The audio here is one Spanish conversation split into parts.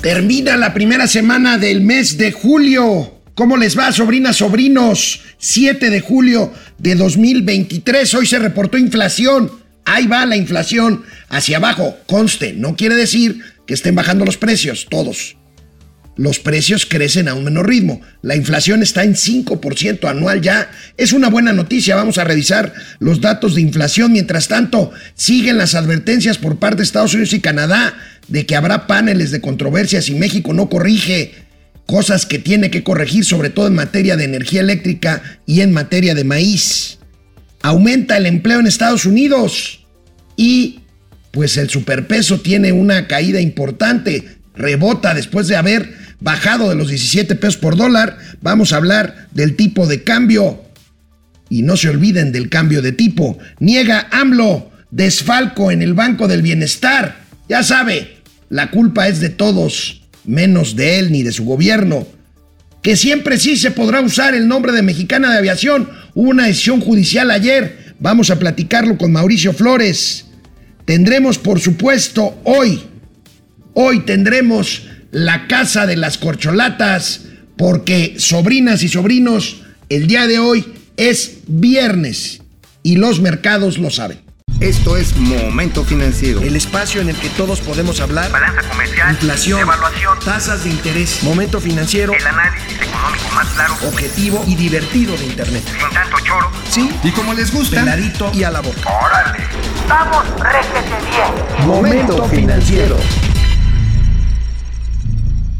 Termina la primera semana del mes de julio. ¿Cómo les va, sobrinas, sobrinos? 7 de julio de 2023. Hoy se reportó inflación. Ahí va la inflación hacia abajo. Conste, no quiere decir que estén bajando los precios, todos los precios crecen a un menor ritmo. La inflación está en 5% anual ya. Es una buena noticia. Vamos a revisar los datos de inflación. Mientras tanto, siguen las advertencias por parte de Estados Unidos y Canadá de que habrá paneles de controversia si México no corrige cosas que tiene que corregir, sobre todo en materia de energía eléctrica y en materia de maíz. Aumenta el empleo en Estados Unidos y pues el superpeso tiene una caída importante rebota después de haber bajado de los 17 pesos por dólar. Vamos a hablar del tipo de cambio. Y no se olviden del cambio de tipo. Niega AMLO desfalco en el Banco del Bienestar. Ya sabe, la culpa es de todos, menos de él ni de su gobierno. Que siempre sí se podrá usar el nombre de Mexicana de Aviación. Hubo una decisión judicial ayer. Vamos a platicarlo con Mauricio Flores. Tendremos, por supuesto, hoy Hoy tendremos la casa de las corcholatas porque sobrinas y sobrinos, el día de hoy es viernes y los mercados lo saben. Esto es Momento Financiero. El espacio en el que todos podemos hablar. Balanza comercial. Inflación. Evaluación. Tasas de interés. Momento Financiero. El análisis económico más claro. Objetivo y divertido de Internet. Sin tanto choro. Sí. Y como les gusta. Peladito y a la boca. Órale. Vamos, réjete bien. Momento Financiero.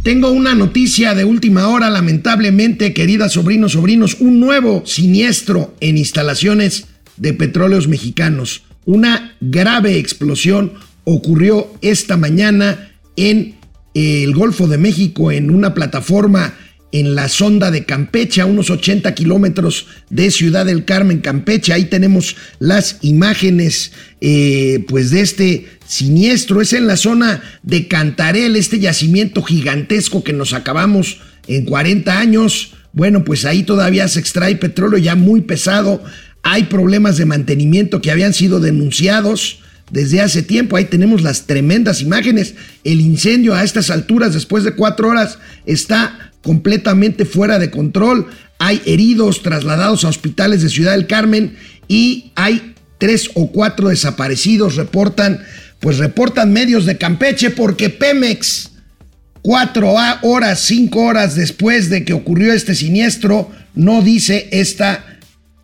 Tengo una noticia de última hora, lamentablemente, queridas sobrinos, sobrinos, un nuevo siniestro en instalaciones de petróleos mexicanos. Una grave explosión ocurrió esta mañana en el Golfo de México, en una plataforma en la sonda de Campeche, a unos 80 kilómetros de Ciudad del Carmen, Campeche. Ahí tenemos las imágenes eh, pues de este siniestro. Es en la zona de Cantarel, este yacimiento gigantesco que nos acabamos en 40 años. Bueno, pues ahí todavía se extrae petróleo ya muy pesado. Hay problemas de mantenimiento que habían sido denunciados desde hace tiempo. Ahí tenemos las tremendas imágenes. El incendio a estas alturas, después de cuatro horas, está completamente fuera de control. Hay heridos trasladados a hospitales de Ciudad del Carmen y hay tres o cuatro desaparecidos, reportan, pues reportan medios de Campeche porque Pemex, cuatro horas, cinco horas después de que ocurrió este siniestro, no dice esta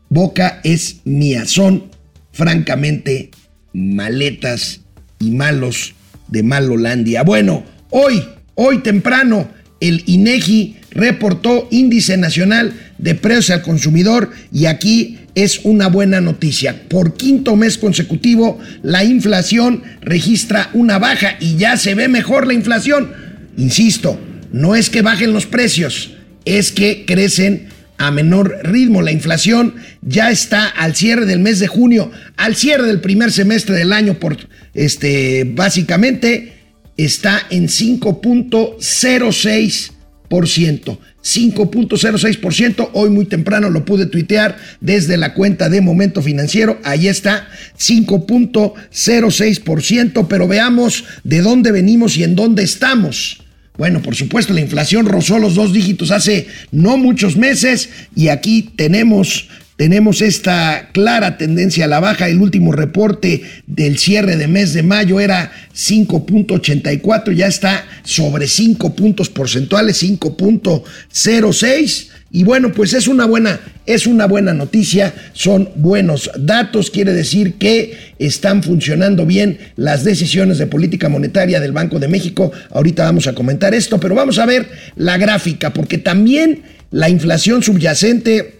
boca es mía. Son francamente maletas y malos de Malolandia. Bueno, hoy, hoy temprano, el INEGI reportó índice nacional de precios al consumidor y aquí es una buena noticia. Por quinto mes consecutivo, la inflación registra una baja y ya se ve mejor la inflación. Insisto, no es que bajen los precios, es que crecen a menor ritmo. La inflación ya está al cierre del mes de junio, al cierre del primer semestre del año, por este, básicamente está en 5.06%. 5.06%. Hoy muy temprano lo pude tuitear desde la cuenta de Momento Financiero. Ahí está, 5.06%. Pero veamos de dónde venimos y en dónde estamos. Bueno, por supuesto, la inflación rozó los dos dígitos hace no muchos meses y aquí tenemos tenemos esta clara tendencia a la baja. El último reporte del cierre de mes de mayo era 5.84, ya está sobre 5 puntos porcentuales, 5.06. Y bueno, pues es una buena, es una buena noticia, son buenos datos, quiere decir que están funcionando bien las decisiones de política monetaria del Banco de México. Ahorita vamos a comentar esto, pero vamos a ver la gráfica, porque también la inflación subyacente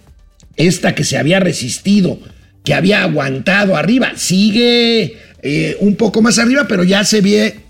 esta que se había resistido, que había aguantado arriba, sigue eh, un poco más arriba, pero ya se ve,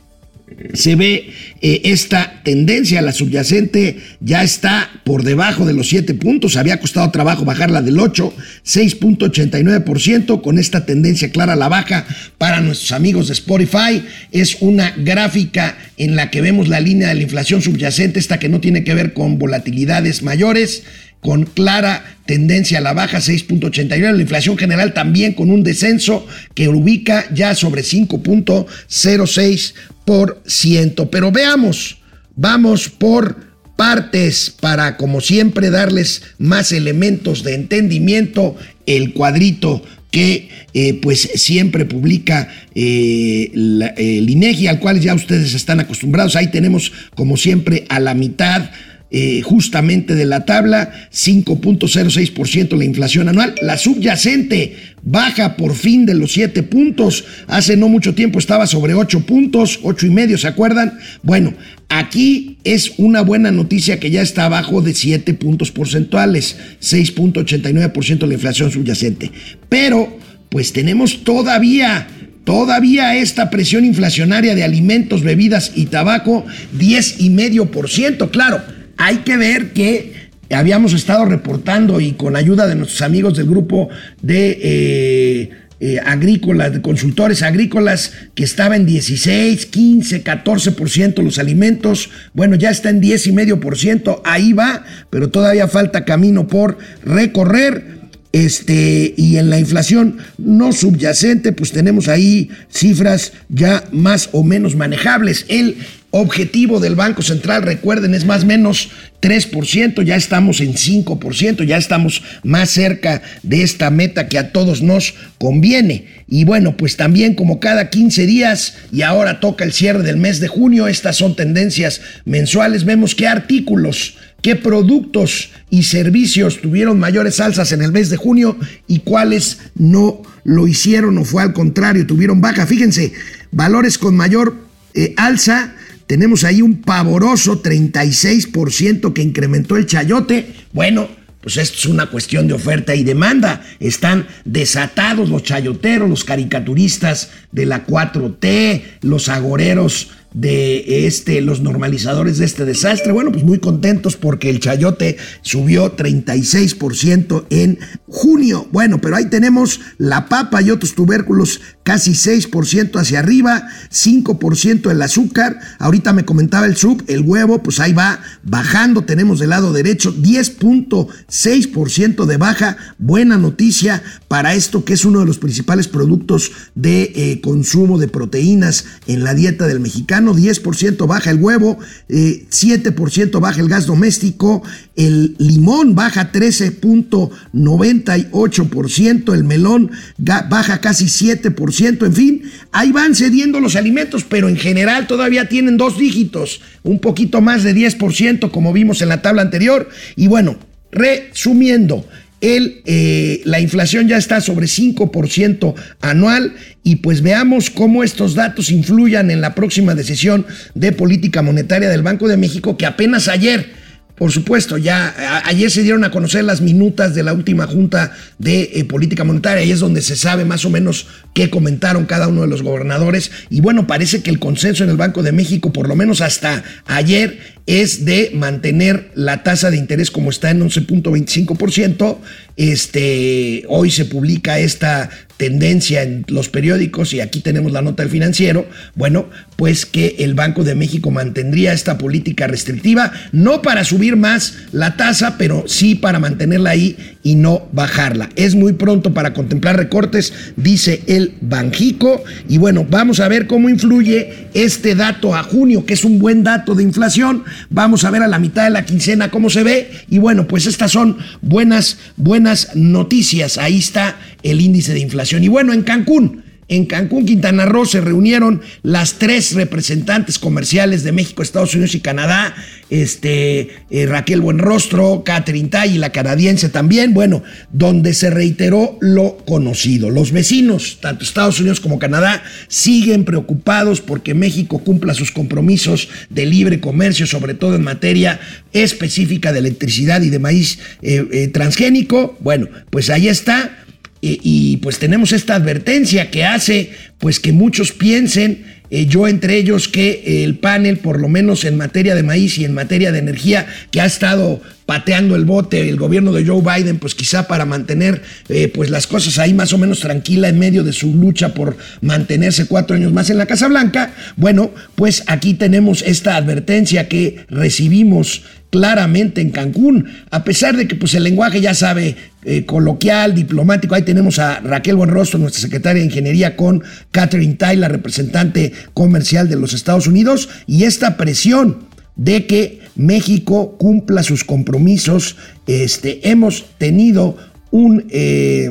se ve eh, esta tendencia, la subyacente ya está por debajo de los 7 puntos, había costado trabajo bajarla del 8, 6.89%, con esta tendencia clara a la baja para nuestros amigos de Spotify, es una gráfica en la que vemos la línea de la inflación subyacente, esta que no tiene que ver con volatilidades mayores, con clara tendencia a la baja, 6.89. La inflación general también con un descenso que ubica ya sobre 5.06%. Pero veamos vamos por partes para, como siempre, darles más elementos de entendimiento. El cuadrito que eh, pues siempre publica eh, el INEGI, al cual ya ustedes están acostumbrados. Ahí tenemos, como siempre, a la mitad eh, justamente de la tabla, 5.06% la inflación anual. La subyacente baja por fin de los 7 puntos. Hace no mucho tiempo estaba sobre 8 puntos, 8 y medio, ¿se acuerdan? Bueno, aquí es una buena noticia que ya está abajo de 7 puntos porcentuales, 6.89% la inflación subyacente. Pero, pues tenemos todavía Todavía esta presión inflacionaria de alimentos, bebidas y tabaco, 10,5%. Claro, hay que ver que habíamos estado reportando y con ayuda de nuestros amigos del grupo de eh, eh, agrícolas, de consultores agrícolas, que estaba en 16, 15, 14% los alimentos. Bueno, ya está en 10,5%, ahí va, pero todavía falta camino por recorrer. Este, y en la inflación no subyacente, pues tenemos ahí cifras ya más o menos manejables. El objetivo del Banco Central, recuerden, es más o menos 3%, ya estamos en 5%, ya estamos más cerca de esta meta que a todos nos conviene. Y bueno, pues también como cada 15 días y ahora toca el cierre del mes de junio, estas son tendencias mensuales, vemos qué artículos, qué productos y servicios tuvieron mayores alzas en el mes de junio y cuáles no lo hicieron o fue al contrario, tuvieron baja. Fíjense, valores con mayor eh, alza tenemos ahí un pavoroso 36% que incrementó el chayote. Bueno, pues esto es una cuestión de oferta y demanda. Están desatados los chayoteros, los caricaturistas de la 4T, los agoreros de este, los normalizadores de este desastre. Bueno, pues muy contentos porque el chayote subió 36% en junio. Bueno, pero ahí tenemos la papa y otros tubérculos casi 6% hacia arriba, 5% el azúcar. Ahorita me comentaba el sub, el huevo, pues ahí va bajando. Tenemos del lado derecho 10.6% de baja. Buena noticia para esto que es uno de los principales productos de eh, consumo de proteínas en la dieta del mexicano 10% baja el huevo, 7% eh, baja el gas doméstico, el limón baja 13.98%, el melón baja casi 7%, en fin, ahí van cediendo los alimentos, pero en general todavía tienen dos dígitos, un poquito más de 10%, como vimos en la tabla anterior, y bueno, resumiendo, el, eh, la inflación ya está sobre 5% anual y pues veamos cómo estos datos influyan en la próxima decisión de política monetaria del Banco de México que apenas ayer por supuesto, ya ayer se dieron a conocer las minutas de la última junta de eh, política monetaria y es donde se sabe más o menos qué comentaron cada uno de los gobernadores. Y bueno, parece que el consenso en el Banco de México, por lo menos hasta ayer, es de mantener la tasa de interés como está en 11.25%. Este, hoy se publica esta tendencia en los periódicos y aquí tenemos la nota del financiero, bueno, pues que el Banco de México mantendría esta política restrictiva, no para subir más la tasa, pero sí para mantenerla ahí y no bajarla. Es muy pronto para contemplar recortes, dice el Banjico, y bueno, vamos a ver cómo influye este dato a junio, que es un buen dato de inflación, Vamos a ver a la mitad de la quincena cómo se ve. Y bueno, pues estas son buenas, buenas noticias. Ahí está el índice de inflación. Y bueno, en Cancún. En Cancún, Quintana Roo, se reunieron las tres representantes comerciales de México, Estados Unidos y Canadá, este, eh, Raquel Buenrostro, Catherine Tai y la canadiense también, bueno, donde se reiteró lo conocido. Los vecinos, tanto Estados Unidos como Canadá, siguen preocupados porque México cumpla sus compromisos de libre comercio, sobre todo en materia específica de electricidad y de maíz eh, eh, transgénico. Bueno, pues ahí está y, pues tenemos esta advertencia que hace pues que muchos piensen, eh, yo entre ellos, que el panel, por lo menos en materia de maíz y en materia de energía, que ha estado pateando el bote el gobierno de Joe Biden, pues quizá para mantener eh, pues las cosas ahí más o menos tranquila en medio de su lucha por mantenerse cuatro años más en la Casa Blanca. Bueno, pues aquí tenemos esta advertencia que recibimos claramente en Cancún, a pesar de que pues el lenguaje ya sabe eh, coloquial, diplomático, ahí tenemos a Raquel Buenrostro, nuestra secretaria de Ingeniería, con Catherine Tai, la representante comercial de los Estados Unidos, y esta presión de que México cumpla sus compromisos. Este, hemos tenido un, eh,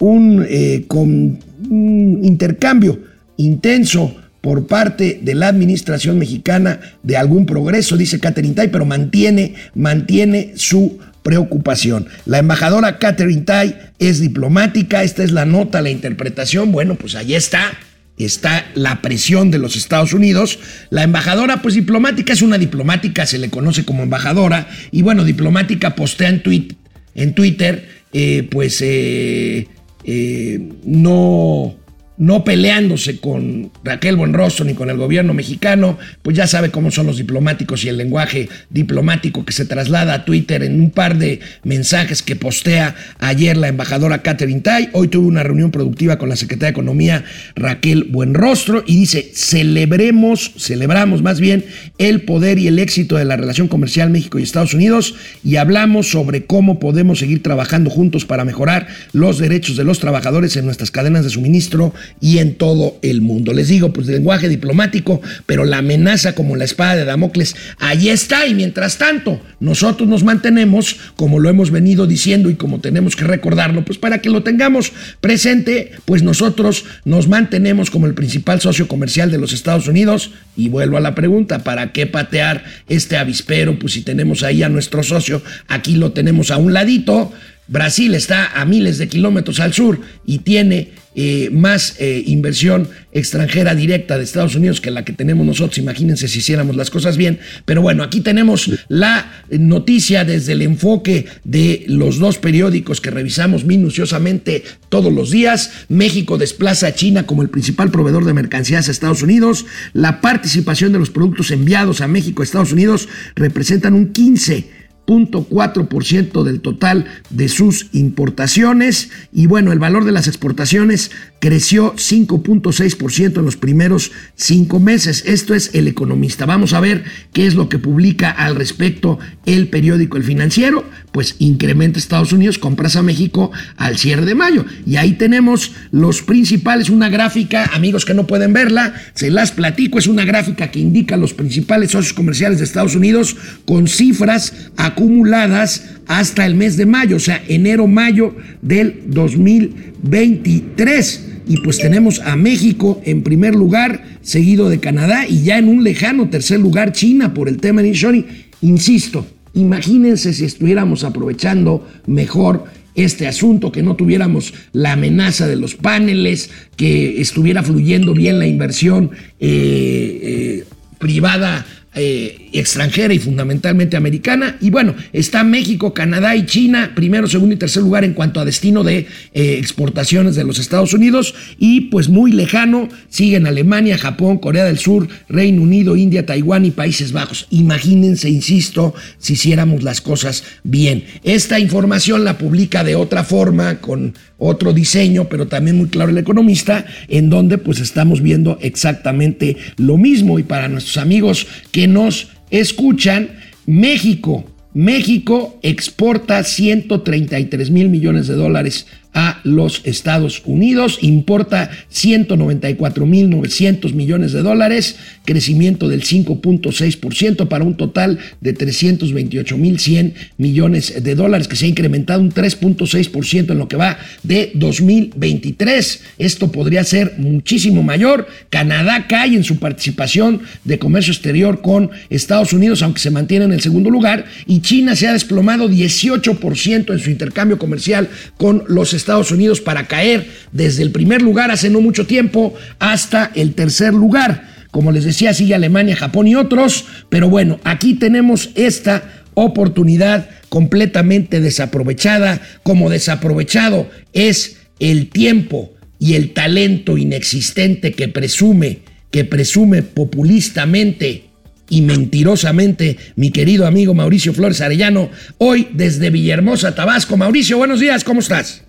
eh, un intercambio intenso por parte de la administración mexicana de algún progreso, dice Catherine Tai, pero mantiene, mantiene su preocupación. La embajadora Catherine Tai es diplomática, esta es la nota, la interpretación, bueno, pues ahí está, está la presión de los Estados Unidos. La embajadora, pues diplomática, es una diplomática, se le conoce como embajadora, y bueno, diplomática postea en, tweet, en Twitter, eh, pues eh, eh, no no peleándose con Raquel Buenrostro ni con el gobierno mexicano, pues ya sabe cómo son los diplomáticos y el lenguaje diplomático que se traslada a Twitter en un par de mensajes que postea ayer la embajadora Catherine Tai. Hoy tuvo una reunión productiva con la secretaria de Economía Raquel Buenrostro y dice, celebremos, celebramos más bien el poder y el éxito de la relación comercial México y Estados Unidos y hablamos sobre cómo podemos seguir trabajando juntos para mejorar los derechos de los trabajadores en nuestras cadenas de suministro y en todo el mundo. Les digo, pues lenguaje diplomático, pero la amenaza como la espada de Damocles, ahí está y mientras tanto nosotros nos mantenemos, como lo hemos venido diciendo y como tenemos que recordarlo, pues para que lo tengamos presente, pues nosotros nos mantenemos como el principal socio comercial de los Estados Unidos y vuelvo a la pregunta, ¿para qué patear este avispero? Pues si tenemos ahí a nuestro socio, aquí lo tenemos a un ladito. Brasil está a miles de kilómetros al sur y tiene eh, más eh, inversión extranjera directa de Estados Unidos que la que tenemos nosotros. Imagínense si hiciéramos las cosas bien. Pero bueno, aquí tenemos la noticia desde el enfoque de los dos periódicos que revisamos minuciosamente todos los días. México desplaza a China como el principal proveedor de mercancías a Estados Unidos. La participación de los productos enviados a México a Estados Unidos representan un 15 0.4% del total de sus importaciones. Y bueno, el valor de las exportaciones creció 5.6% en los primeros cinco meses. Esto es El Economista. Vamos a ver qué es lo que publica al respecto el periódico El Financiero. Pues incrementa Estados Unidos compras a México al cierre de mayo. Y ahí tenemos los principales, una gráfica, amigos que no pueden verla, se las platico, es una gráfica que indica los principales socios comerciales de Estados Unidos con cifras acumuladas hasta el mes de mayo, o sea, enero-mayo del 2023. Y pues tenemos a México en primer lugar, seguido de Canadá y ya en un lejano tercer lugar China por el tema de Nishoni. Insisto, imagínense si estuviéramos aprovechando mejor este asunto, que no tuviéramos la amenaza de los paneles, que estuviera fluyendo bien la inversión eh, eh, privada eh, extranjera y fundamentalmente americana. Y bueno, está México, Canadá y China, primero, segundo y tercer lugar en cuanto a destino de eh, exportaciones de los Estados Unidos. Y pues muy lejano siguen Alemania, Japón, Corea del Sur, Reino Unido, India, Taiwán y Países Bajos. Imagínense, insisto, si hiciéramos las cosas bien. Esta información la publica de otra forma, con otro diseño, pero también muy claro el economista, en donde pues estamos viendo exactamente lo mismo. Y para nuestros amigos que nos escuchan, México, México exporta 133 mil millones de dólares a los Estados Unidos, importa 194.900 millones de dólares, crecimiento del 5.6% para un total de 328.100 millones de dólares, que se ha incrementado un 3.6% en lo que va de 2023. Esto podría ser muchísimo mayor. Canadá cae en su participación de comercio exterior con Estados Unidos, aunque se mantiene en el segundo lugar, y China se ha desplomado 18% en su intercambio comercial con los Estados Estados Unidos para caer desde el primer lugar hace no mucho tiempo hasta el tercer lugar. Como les decía, sigue Alemania, Japón y otros, pero bueno, aquí tenemos esta oportunidad completamente desaprovechada, como desaprovechado es el tiempo y el talento inexistente que presume, que presume populistamente y mentirosamente mi querido amigo Mauricio Flores Arellano, hoy desde Villahermosa, Tabasco. Mauricio, buenos días, ¿cómo estás?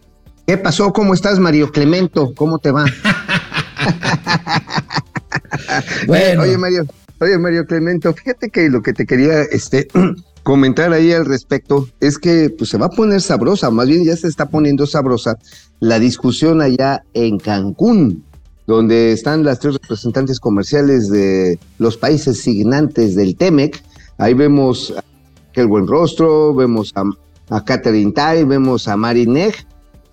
¿Qué pasó? ¿Cómo estás, Mario Clemento? ¿Cómo te va? bueno. Oye, Mario, oye, Mario Clemento, fíjate que lo que te quería este, comentar ahí al respecto es que pues, se va a poner sabrosa, más bien ya se está poniendo sabrosa la discusión allá en Cancún, donde están las tres representantes comerciales de los países signantes del TEMEC Ahí vemos a el buen rostro, vemos a, a Catherine Tai, vemos a Marineg,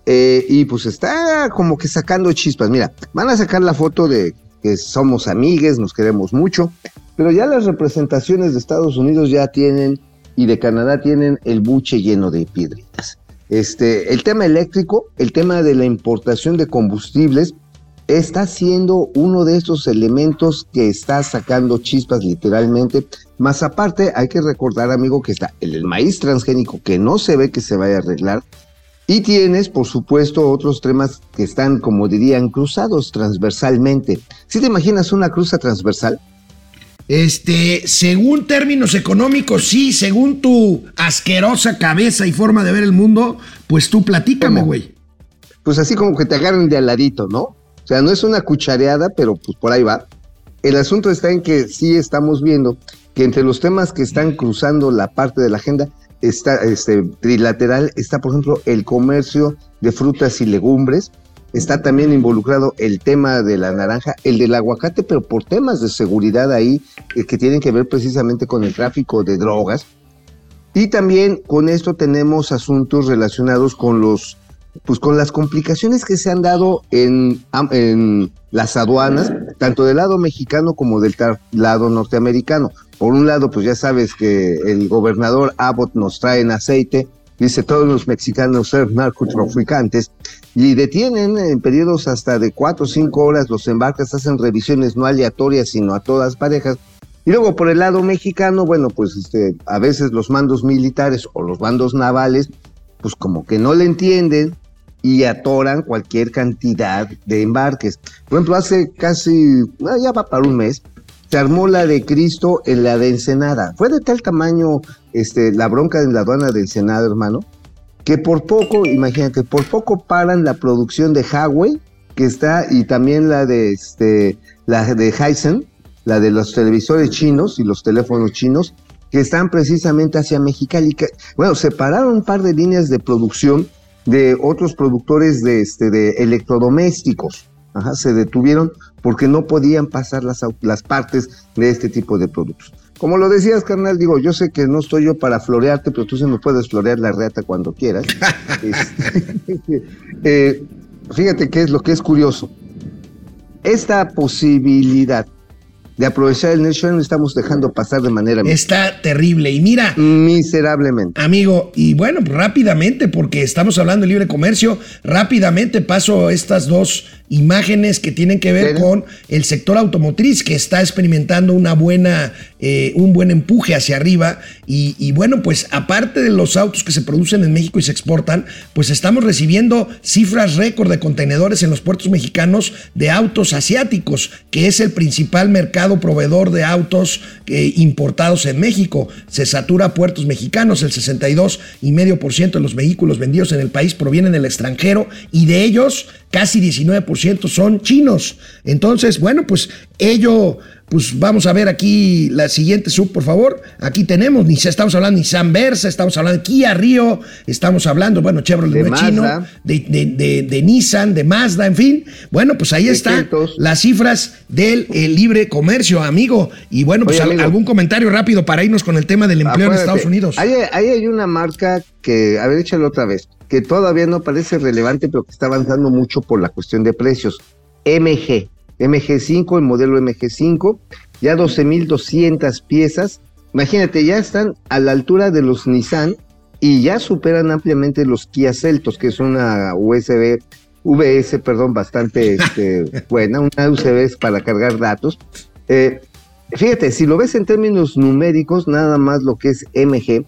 eh, y pues está como que sacando chispas. Mira, van a sacar la foto de que somos amigues, nos queremos mucho, pero ya las representaciones de Estados Unidos ya tienen y de Canadá tienen el buche lleno de piedritas. Este, el tema eléctrico, el tema de la importación de combustibles, está siendo uno de estos elementos que está sacando chispas literalmente. Más aparte, hay que recordar, amigo, que está el, maíz transgénico que no se ve que se vaya a arreglar. Y tienes, por supuesto, otros temas que están, como dirían, cruzados transversalmente. ¿Si te imaginas una cruza transversal? Este, según términos económicos, sí, según tu asquerosa cabeza y forma de ver el mundo, pues tú platícame, güey. Pues así como que te agarren de aladito, ¿no? O sea, no es una cuchareada, pero pues por ahí va. El asunto está en que sí estamos viendo que entre los temas que están cruzando la parte de la agenda está este trilateral está por ejemplo el comercio de frutas y legumbres, está también involucrado el tema de la naranja, el del aguacate, pero por temas de seguridad ahí eh, que tienen que ver precisamente con el tráfico de drogas. Y también con esto tenemos asuntos relacionados con los pues con las complicaciones que se han dado en, en las aduanas, tanto del lado mexicano como del lado norteamericano. Por un lado, pues ya sabes que el gobernador Abbott nos trae en aceite, dice todos los mexicanos ser narcotraficantes, y detienen en periodos hasta de cuatro o cinco horas los embarques, hacen revisiones no aleatorias, sino a todas parejas. Y luego por el lado mexicano, bueno, pues este, a veces los mandos militares o los mandos navales, pues como que no le entienden y atoran cualquier cantidad de embarques. Por ejemplo, hace casi, ah, ya va para un mes, se armó la de Cristo en la de Ensenada. Fue de tal tamaño este, la bronca en la aduana de Ensenada, hermano, que por poco, imagínate, por poco paran la producción de Huawei, que está, y también la de, este, la de Hisense, la de los televisores chinos y los teléfonos chinos, que están precisamente hacia Mexicali. Bueno, separaron un par de líneas de producción de otros productores de, este, de electrodomésticos. Ajá, se detuvieron porque no podían pasar las, las partes de este tipo de productos. Como lo decías, carnal, digo, yo sé que no estoy yo para florearte, pero tú se me puedes florear la reata cuando quieras. Este, eh, fíjate qué es lo que es curioso. Esta posibilidad de aprovechar el Nation estamos dejando pasar de manera... Está terrible. Y mira... Miserablemente. Amigo, y bueno, rápidamente, porque estamos hablando de libre comercio, rápidamente paso estas dos imágenes que tienen que ver con el sector automotriz, que está experimentando una buena, eh, un buen empuje hacia arriba. Y, y bueno, pues aparte de los autos que se producen en México y se exportan, pues estamos recibiendo cifras récord de contenedores en los puertos mexicanos de autos asiáticos, que es el principal mercado proveedor de autos eh, importados en México. Se satura puertos mexicanos, el 62,5% de los vehículos vendidos en el país provienen del extranjero y de ellos casi 19% son chinos. Entonces, bueno, pues ello pues vamos a ver aquí la siguiente sub, por favor. Aquí tenemos, estamos hablando de Nissan Versa, estamos hablando de Kia Río, estamos hablando, bueno, Chevrolet de chino, de, Nissan, de Mazda, en fin. Bueno, pues ahí están las cifras del libre comercio, amigo. Y bueno, pues algún comentario rápido para irnos con el tema del empleo en Estados Unidos. Ahí, hay una marca que, a ver, échalo otra vez, que todavía no parece relevante, pero que está avanzando mucho por la cuestión de precios. MG, MG5, el modelo MG5, ya 12.200 piezas. Imagínate, ya están a la altura de los Nissan y ya superan ampliamente los Kia Celtos, que es una USB, VS, perdón, bastante este, buena, una USB para cargar datos. Eh, fíjate, si lo ves en términos numéricos, nada más lo que es MG,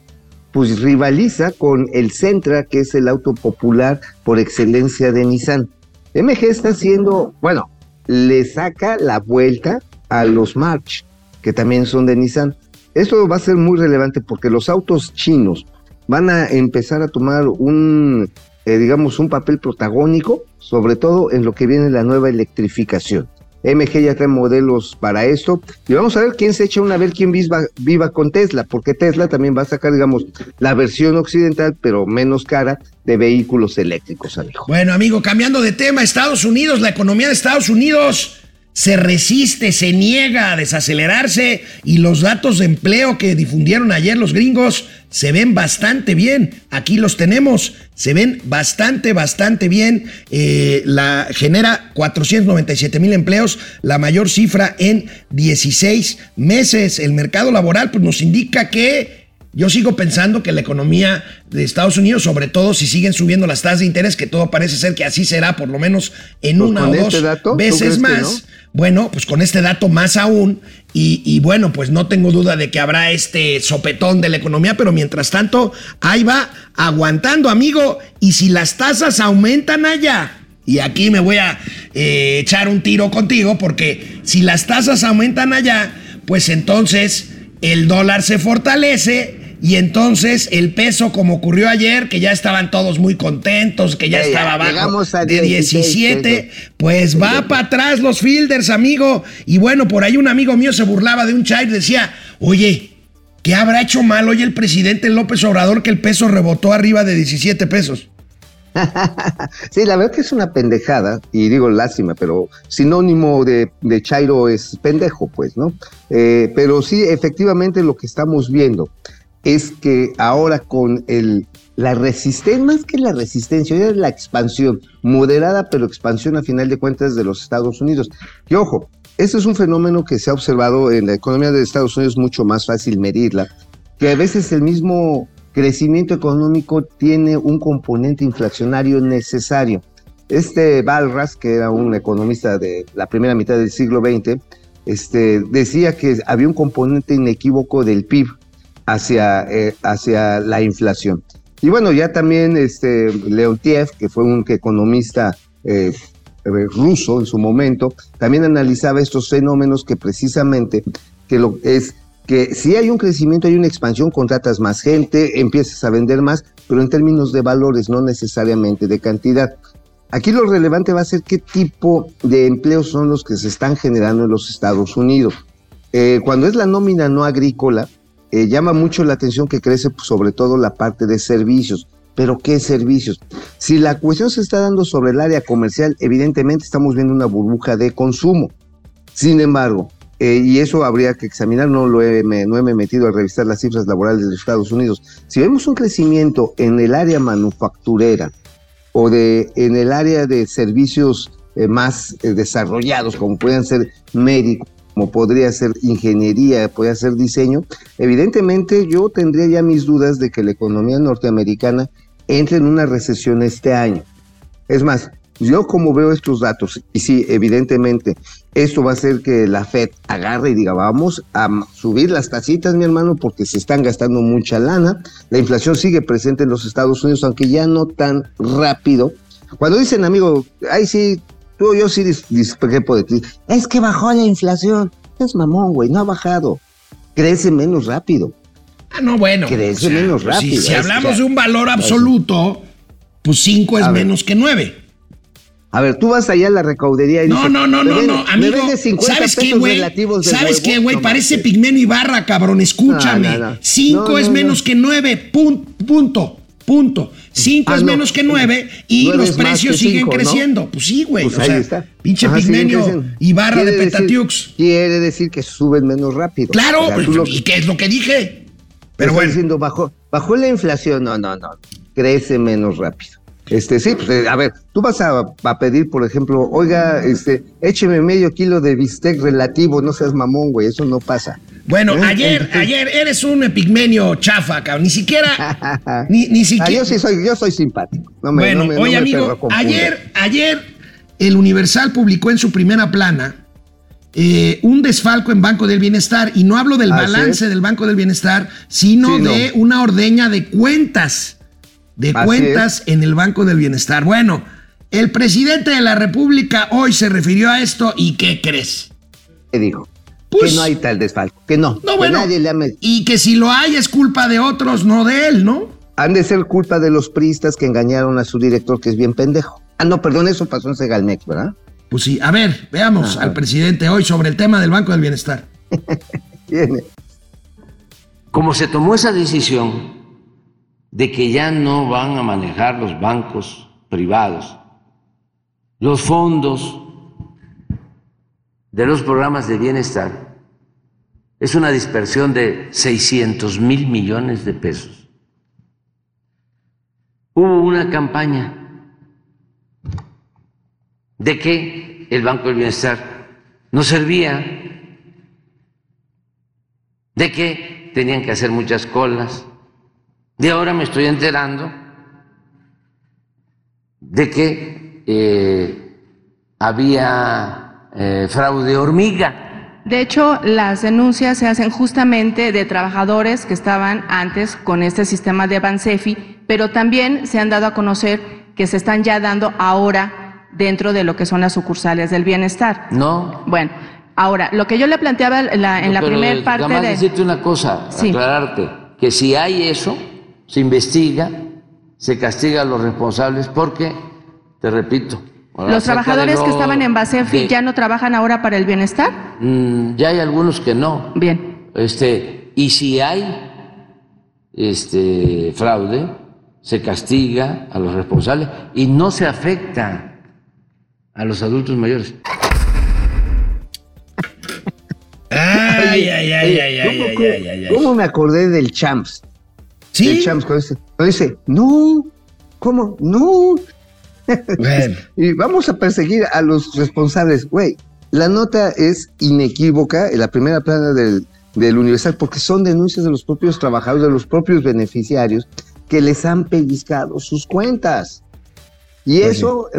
pues rivaliza con el Sentra, que es el auto popular por excelencia de Nissan. MG está haciendo, bueno, le saca la vuelta a los March, que también son de Nissan. Esto va a ser muy relevante porque los autos chinos van a empezar a tomar un, eh, digamos, un papel protagónico, sobre todo en lo que viene la nueva electrificación. MG ya trae modelos para esto. Y vamos a ver quién se echa una, vez quién viva, viva con Tesla, porque Tesla también va a sacar, digamos, la versión occidental, pero menos cara, de vehículos eléctricos, amigo. Bueno, amigo, cambiando de tema, Estados Unidos, la economía de Estados Unidos se resiste, se niega a desacelerarse y los datos de empleo que difundieron ayer los gringos se ven bastante bien. Aquí los tenemos, se ven bastante, bastante bien. Eh, la genera 497 mil empleos, la mayor cifra en 16 meses. El mercado laboral pues, nos indica que yo sigo pensando que la economía de Estados Unidos, sobre todo si siguen subiendo las tasas de interés, que todo parece ser que así será, por lo menos en pues una o dos este veces más. Bueno, pues con este dato más aún. Y, bueno, pues no tengo duda de que habrá este sopetón de la economía, pero mientras tanto, ahí va aguantando, amigo. Y si las tasas aumentan allá, y aquí me voy a eh, echar un tiro contigo, porque si las tasas aumentan allá, pues entonces el dólar se fortalece y entonces el peso, como ocurrió ayer, que ya estaban todos muy contentos, que ya, estaba abajo de 17, pues va para atrás los fielders, amigo. Y bueno, por ahí un amigo mío se burlaba de un chai y decía, oye, ¿qué habrá hecho mal hoy el presidente López Obrador que el peso rebotó arriba de 17 pesos? sí, la verdad que es una pendejada, y digo lástima, pero sinónimo de, Chairo es pendejo, pues, ¿no? Eh, pero sí, efectivamente lo que estamos viendo es que ahora con el, la resistencia, más que la resistencia, es la expansión, moderada pero expansión a final de cuentas de los Estados Unidos. Y ojo, este es un fenómeno que se ha observado en la economía de Estados Unidos, mucho más fácil medirla, que a veces el mismo crecimiento económico tiene un componente inflacionario necesario. Este Balras, que era un economista de la primera mitad del siglo XX, este, decía que había un componente inequívoco del PIB hacia, eh, hacia la inflación. Y bueno, ya también este, Leontiev, que fue un economista eh, eh, ruso en su momento, también analizaba estos fenómenos que precisamente que lo es que si hay un crecimiento, hay una expansión, contratas más gente, empiezas a vender más, pero en términos de valores, no necesariamente de cantidad. Aquí lo relevante va a ser qué tipo de empleos son los que se están generando en los Estados Unidos. cuando es la nómina no agrícola, eh, llama mucho la atención que crece pues, sobre todo la parte de servicios. Pero ¿qué servicios? Si la cuestión se está dando sobre el área comercial, evidentemente estamos viendo una burbuja de consumo. Sin embargo, eh, y eso habría que examinar, no, lo he, me, no he metido a revisar las cifras laborales de Estados Unidos. Si vemos un crecimiento en el área manufacturera o de, en el área de servicios eh, más desarrollados, como pueden ser médicos, como podría ser ingeniería, podría ser diseño, evidentemente yo tendría ya mis dudas de que la economía norteamericana entre en una recesión este año. Es más, yo como veo estos datos, y sí, evidentemente, esto va a hacer que la Fed agarre y diga, vamos a subir las tasitas, mi hermano, porque se están gastando mucha lana. La inflación sigue presente en los Estados Unidos, aunque ya no tan rápido. Cuando dicen, amigo, ay, sí, Tú, yo sí discrepo de ti. Es que bajó la inflación. Es mamón, güey, no ha bajado. Crece menos rápido. Ah, no, bueno. Crece menos pues rápido. Si, hablamos de un valor absoluto, pues 5 es menos que 9. A ver, tú vas allá a la recaudería y no, dices, no, no, no, no, amigo, ¿sabes qué, güey? ¿Sabes qué, güey? Parece Pigmeno y Barra, cabrón, escúchame. 5 es menos que 9, punto. Punto. 5 ah, es menos que 9 y los precios siguen creciendo. Pues sí, güey. Pues o sea, está. pinche pigmenio y barra de Petatiux. quiere decir que suben menos rápido. Claro, pues, ¿y qué es lo que dije? Pero bueno. diciendo, bajó, bajó la inflación. No, no, no. Crece menos rápido. Este, sí, pues, eh, a ver, tú vas a, a, pedir, por ejemplo, oiga, este, écheme medio kilo de bistec relativo, no seas mamón, güey, eso no pasa. Bueno, ¿Eh? ayer, ayer eres un epigmenio chafa, cabrón. Ni siquiera. ni, ni siquiera. Ah, yo sí soy, yo soy simpático. bueno, oye, amigo, ayer, ayer el Universal publicó en su primera plana eh, un desfalco en Banco del Bienestar. Y no hablo del balance del Banco del Bienestar, sino de una ordeña de cuentas. De cuentas en el Banco del Bienestar. Bueno, el presidente de la República hoy se refirió a esto y ¿qué crees? ¿Qué dijo? que pues, no hay tal desfalco, que no. No, bueno. Nadie le Y que si lo hay es culpa de otros, no de él, ¿no? Han de ser culpa de los pristas que engañaron a su director, que es bien pendejo. Ah, no, perdón, eso pasó en Segalmex, ¿verdad? Pues sí, a ver, veamos al presidente hoy sobre el tema del Banco del Bienestar. Viene. Como se tomó esa decisión de que ya no van a manejar los bancos privados, los fondos de los programas de bienestar es una dispersión de 600 mil millones de pesos. Hubo una campaña de que el Banco del Bienestar no servía, de que tenían que hacer muchas colas. De ahora me estoy enterando de que eh, había eh, fraude hormiga. De hecho, las denuncias se hacen justamente de trabajadores que estaban antes con este sistema de Bansefi, pero también se han dado a conocer que se están ya dando ahora dentro de lo que son las sucursales del bienestar. No. Bueno, ahora, lo que yo le planteaba en la, en la primera parte de... decirte una cosa, aclararte, que si hay eso, se investiga, se castiga a los responsables porque, te repito, ¿Los trabajadores que estaban en Basefi ya no trabajan ahora para el bienestar? Mm, ya hay algunos que no. Bien. Este, y si hay este fraude, se castiga a los responsables y no se afecta a los adultos mayores. Ay, ay, ay, ay, ay, ay, ay, ¿Cómo me acordé del Champs? Sí. El Champs cuando dice, no, ¿cómo? No, y vamos a perseguir a los responsables. Güey, la nota es inequívoca en la primera plana del, del Universal porque son denuncias de los propios trabajadores, de los propios beneficiarios que les han pellizcado sus cuentas. Y pues eso,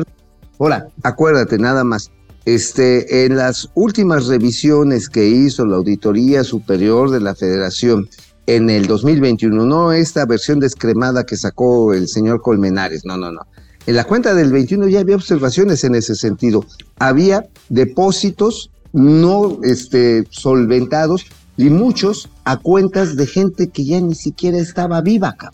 ahora, acuérdate nada más, este, en las últimas revisiones que hizo la Auditoría Superior de la Federación en el 2021, no esta versión descremada que sacó el señor Colmenares, no, no, no. En la cuenta del 21 ya había observaciones en ese sentido. Había depósitos no este, solventados y muchos a cuentas de gente que ya ni siquiera estaba viva acá.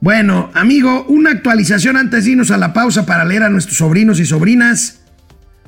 Bueno, amigo, una actualización antes de irnos a la pausa para leer a nuestros sobrinos y sobrinas.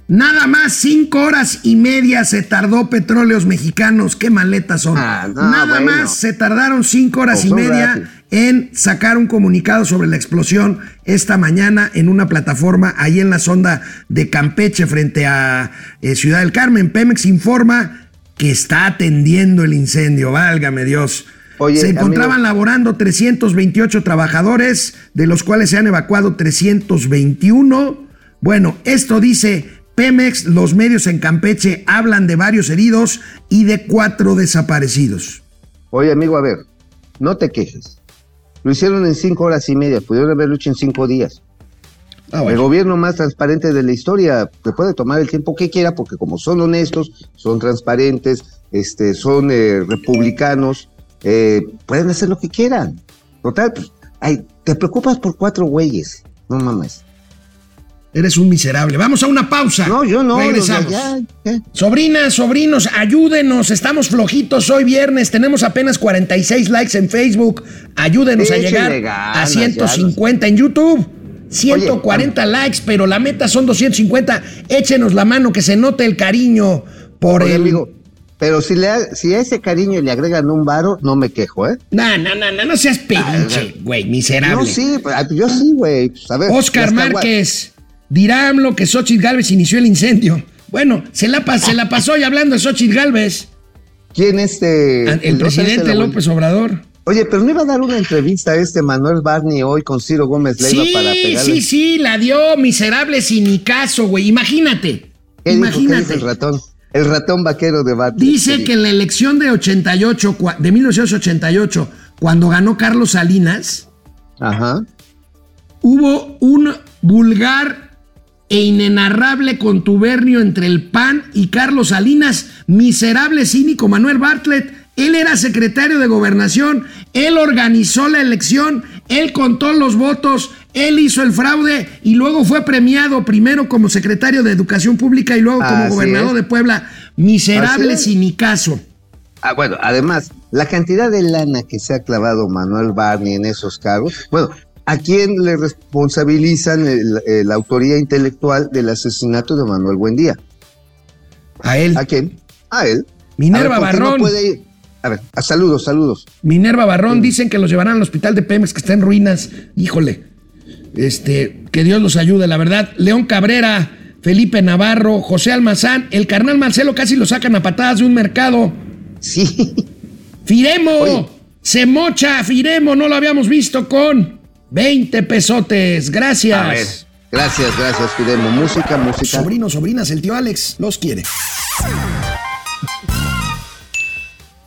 Nada más cinco horas y media se tardó Petróleos Mexicanos. Qué maletas son. Ah, Nada más se tardaron cinco horas y media en sacar un comunicado sobre la explosión esta mañana en una plataforma ahí en la sonda de Campeche frente a eh, Ciudad del Carmen. Pemex informa que está atendiendo el incendio. Válgame Dios. se encontraban laborando 328 trabajadores, de los cuales se han evacuado 321. Bueno, esto dice Pemex, los medios en Campeche hablan de varios heridos y de cuatro desaparecidos. Oye, amigo, a ver, no te quejes. Lo hicieron en cinco horas y media, pudieron haberlo hecho en cinco días. Ah, El gobierno más transparente de la historia puede tomar el tiempo que quiera, porque como son honestos, son transparentes, este, son eh, republicanos, eh, pueden hacer lo que quieran. Total, pues, te preocupas por cuatro güeyes, no mames. Eres un miserable. Vamos a una pausa. No, yo no. Regresamos. Sobrinas, sobrinos, ayúdenos. Estamos flojitos hoy viernes. Tenemos apenas 46 likes en Facebook. Ayúdenos a llegar a 150 en YouTube. 140 likes, pero la meta son 250. Échenos la mano que se note el cariño por el. Amigo, pero si, le, si a ese cariño le agregan un varo, no me quejo, ¿eh? No, no, no, no, no seas pinche, güey, miserable. No, sí, yo sí, güey. Pues, Oscar Márquez. Dirá AMLO que Xochitl Galvez inició el incendio. Bueno, se la, se la pasó y hablando de Xochitl Galvez. ¿Quién este? El, presidente López Obrador. Oye, pero no iba a dar una entrevista a este Manuel Barney hoy con Ciro Gómez Leiva para pegarle. Sí, sí, la dio miserable sin ni caso, güey. Imagínate. imagínate. el ratón? El ratón vaquero de Barney. Dice que en la elección de 88, de 1988, cuando ganó Carlos Salinas, Ajá. hubo un vulgar e inenarrable contubernio entre el PAN y Carlos Salinas, miserable cínico Manuel Bartlett. Él era secretario de gobernación, él organizó la elección, él contó los votos, él hizo el fraude y luego fue premiado primero como secretario de Educación Pública y luego como gobernador de Puebla. Miserable cinicazo. Ah, bueno, además, la cantidad de lana que se ha clavado Manuel Barney en esos cargos, bueno, ¿A quién le responsabilizan la autoría intelectual del asesinato de Manuel Buendía? A él. ¿A quién? A él. Minerva Barrón. A ver, a saludos, saludos. Minerva Barrón, dicen que los llevarán al hospital de Pemex que está en ruinas. Híjole, este, que Dios los ayude, la verdad. León Cabrera, Felipe Navarro, José Almazán, el carnal Marcelo casi lo sacan a patadas de un mercado. Sí. Firemo, se mocha, Firemo, no lo habíamos visto con 20 pesotes. Gracias. A ver, gracias, gracias, Firemo. Música, música. Sobrinos, sobrinas, el tío Alex los quiere.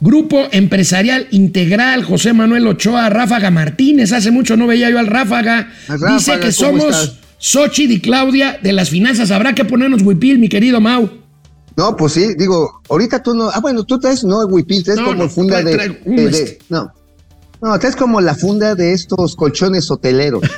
Grupo Empresarial Integral, José Manuel Ochoa, Ráfaga Martínez. Hace mucho no veía yo al Ráfaga. Ráfaga, Dice que ¿cómo somos? Xochitl y Claudia de las finanzas. Habrá que ponernos huipil, mi querido Mau. No, pues sí, digo, ahorita tú no. Ah, bueno, tú traes, no, Huipil, traes No, como no, funda de, de- de- este. No. No, traes como la funda de estos colchones hoteleros.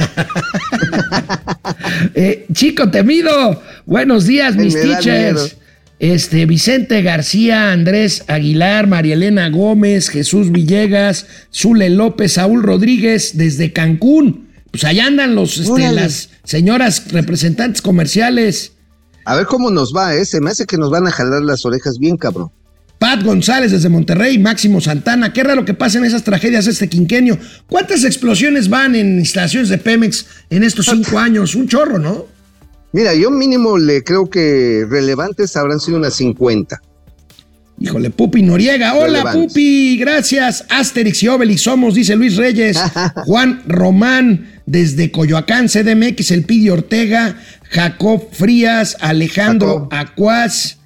Eh, chico temido, buenos días, mis me teachers. Este, Vicente García, Andrés Aguilar, María Elena Gómez, Jesús Villegas, Zule López, Saúl Rodríguez, desde Cancún. Pues allá andan los, este, las señoras representantes comerciales. A ver cómo nos va, ¿eh? Se me hace que nos van a jalar las orejas bien, cabrón. Pat González desde Monterrey, Máximo Santana. Qué raro que pasen esas tragedias este quinquenio. ¿Cuántas explosiones van en instalaciones de Pemex en estos cinco años? Un chorro, ¿no? Mira, yo mínimo le creo que relevantes habrán sido unas 50. Híjole, Pupi Noriega. Hola, Relevantes. Pupi. Gracias. Asterix y Obelix somos, dice Luis Reyes. Juan Román, desde Coyoacán, CDMX, El Pidi Ortega, Jacob Frías, Alejandro Jacob. Acuaz,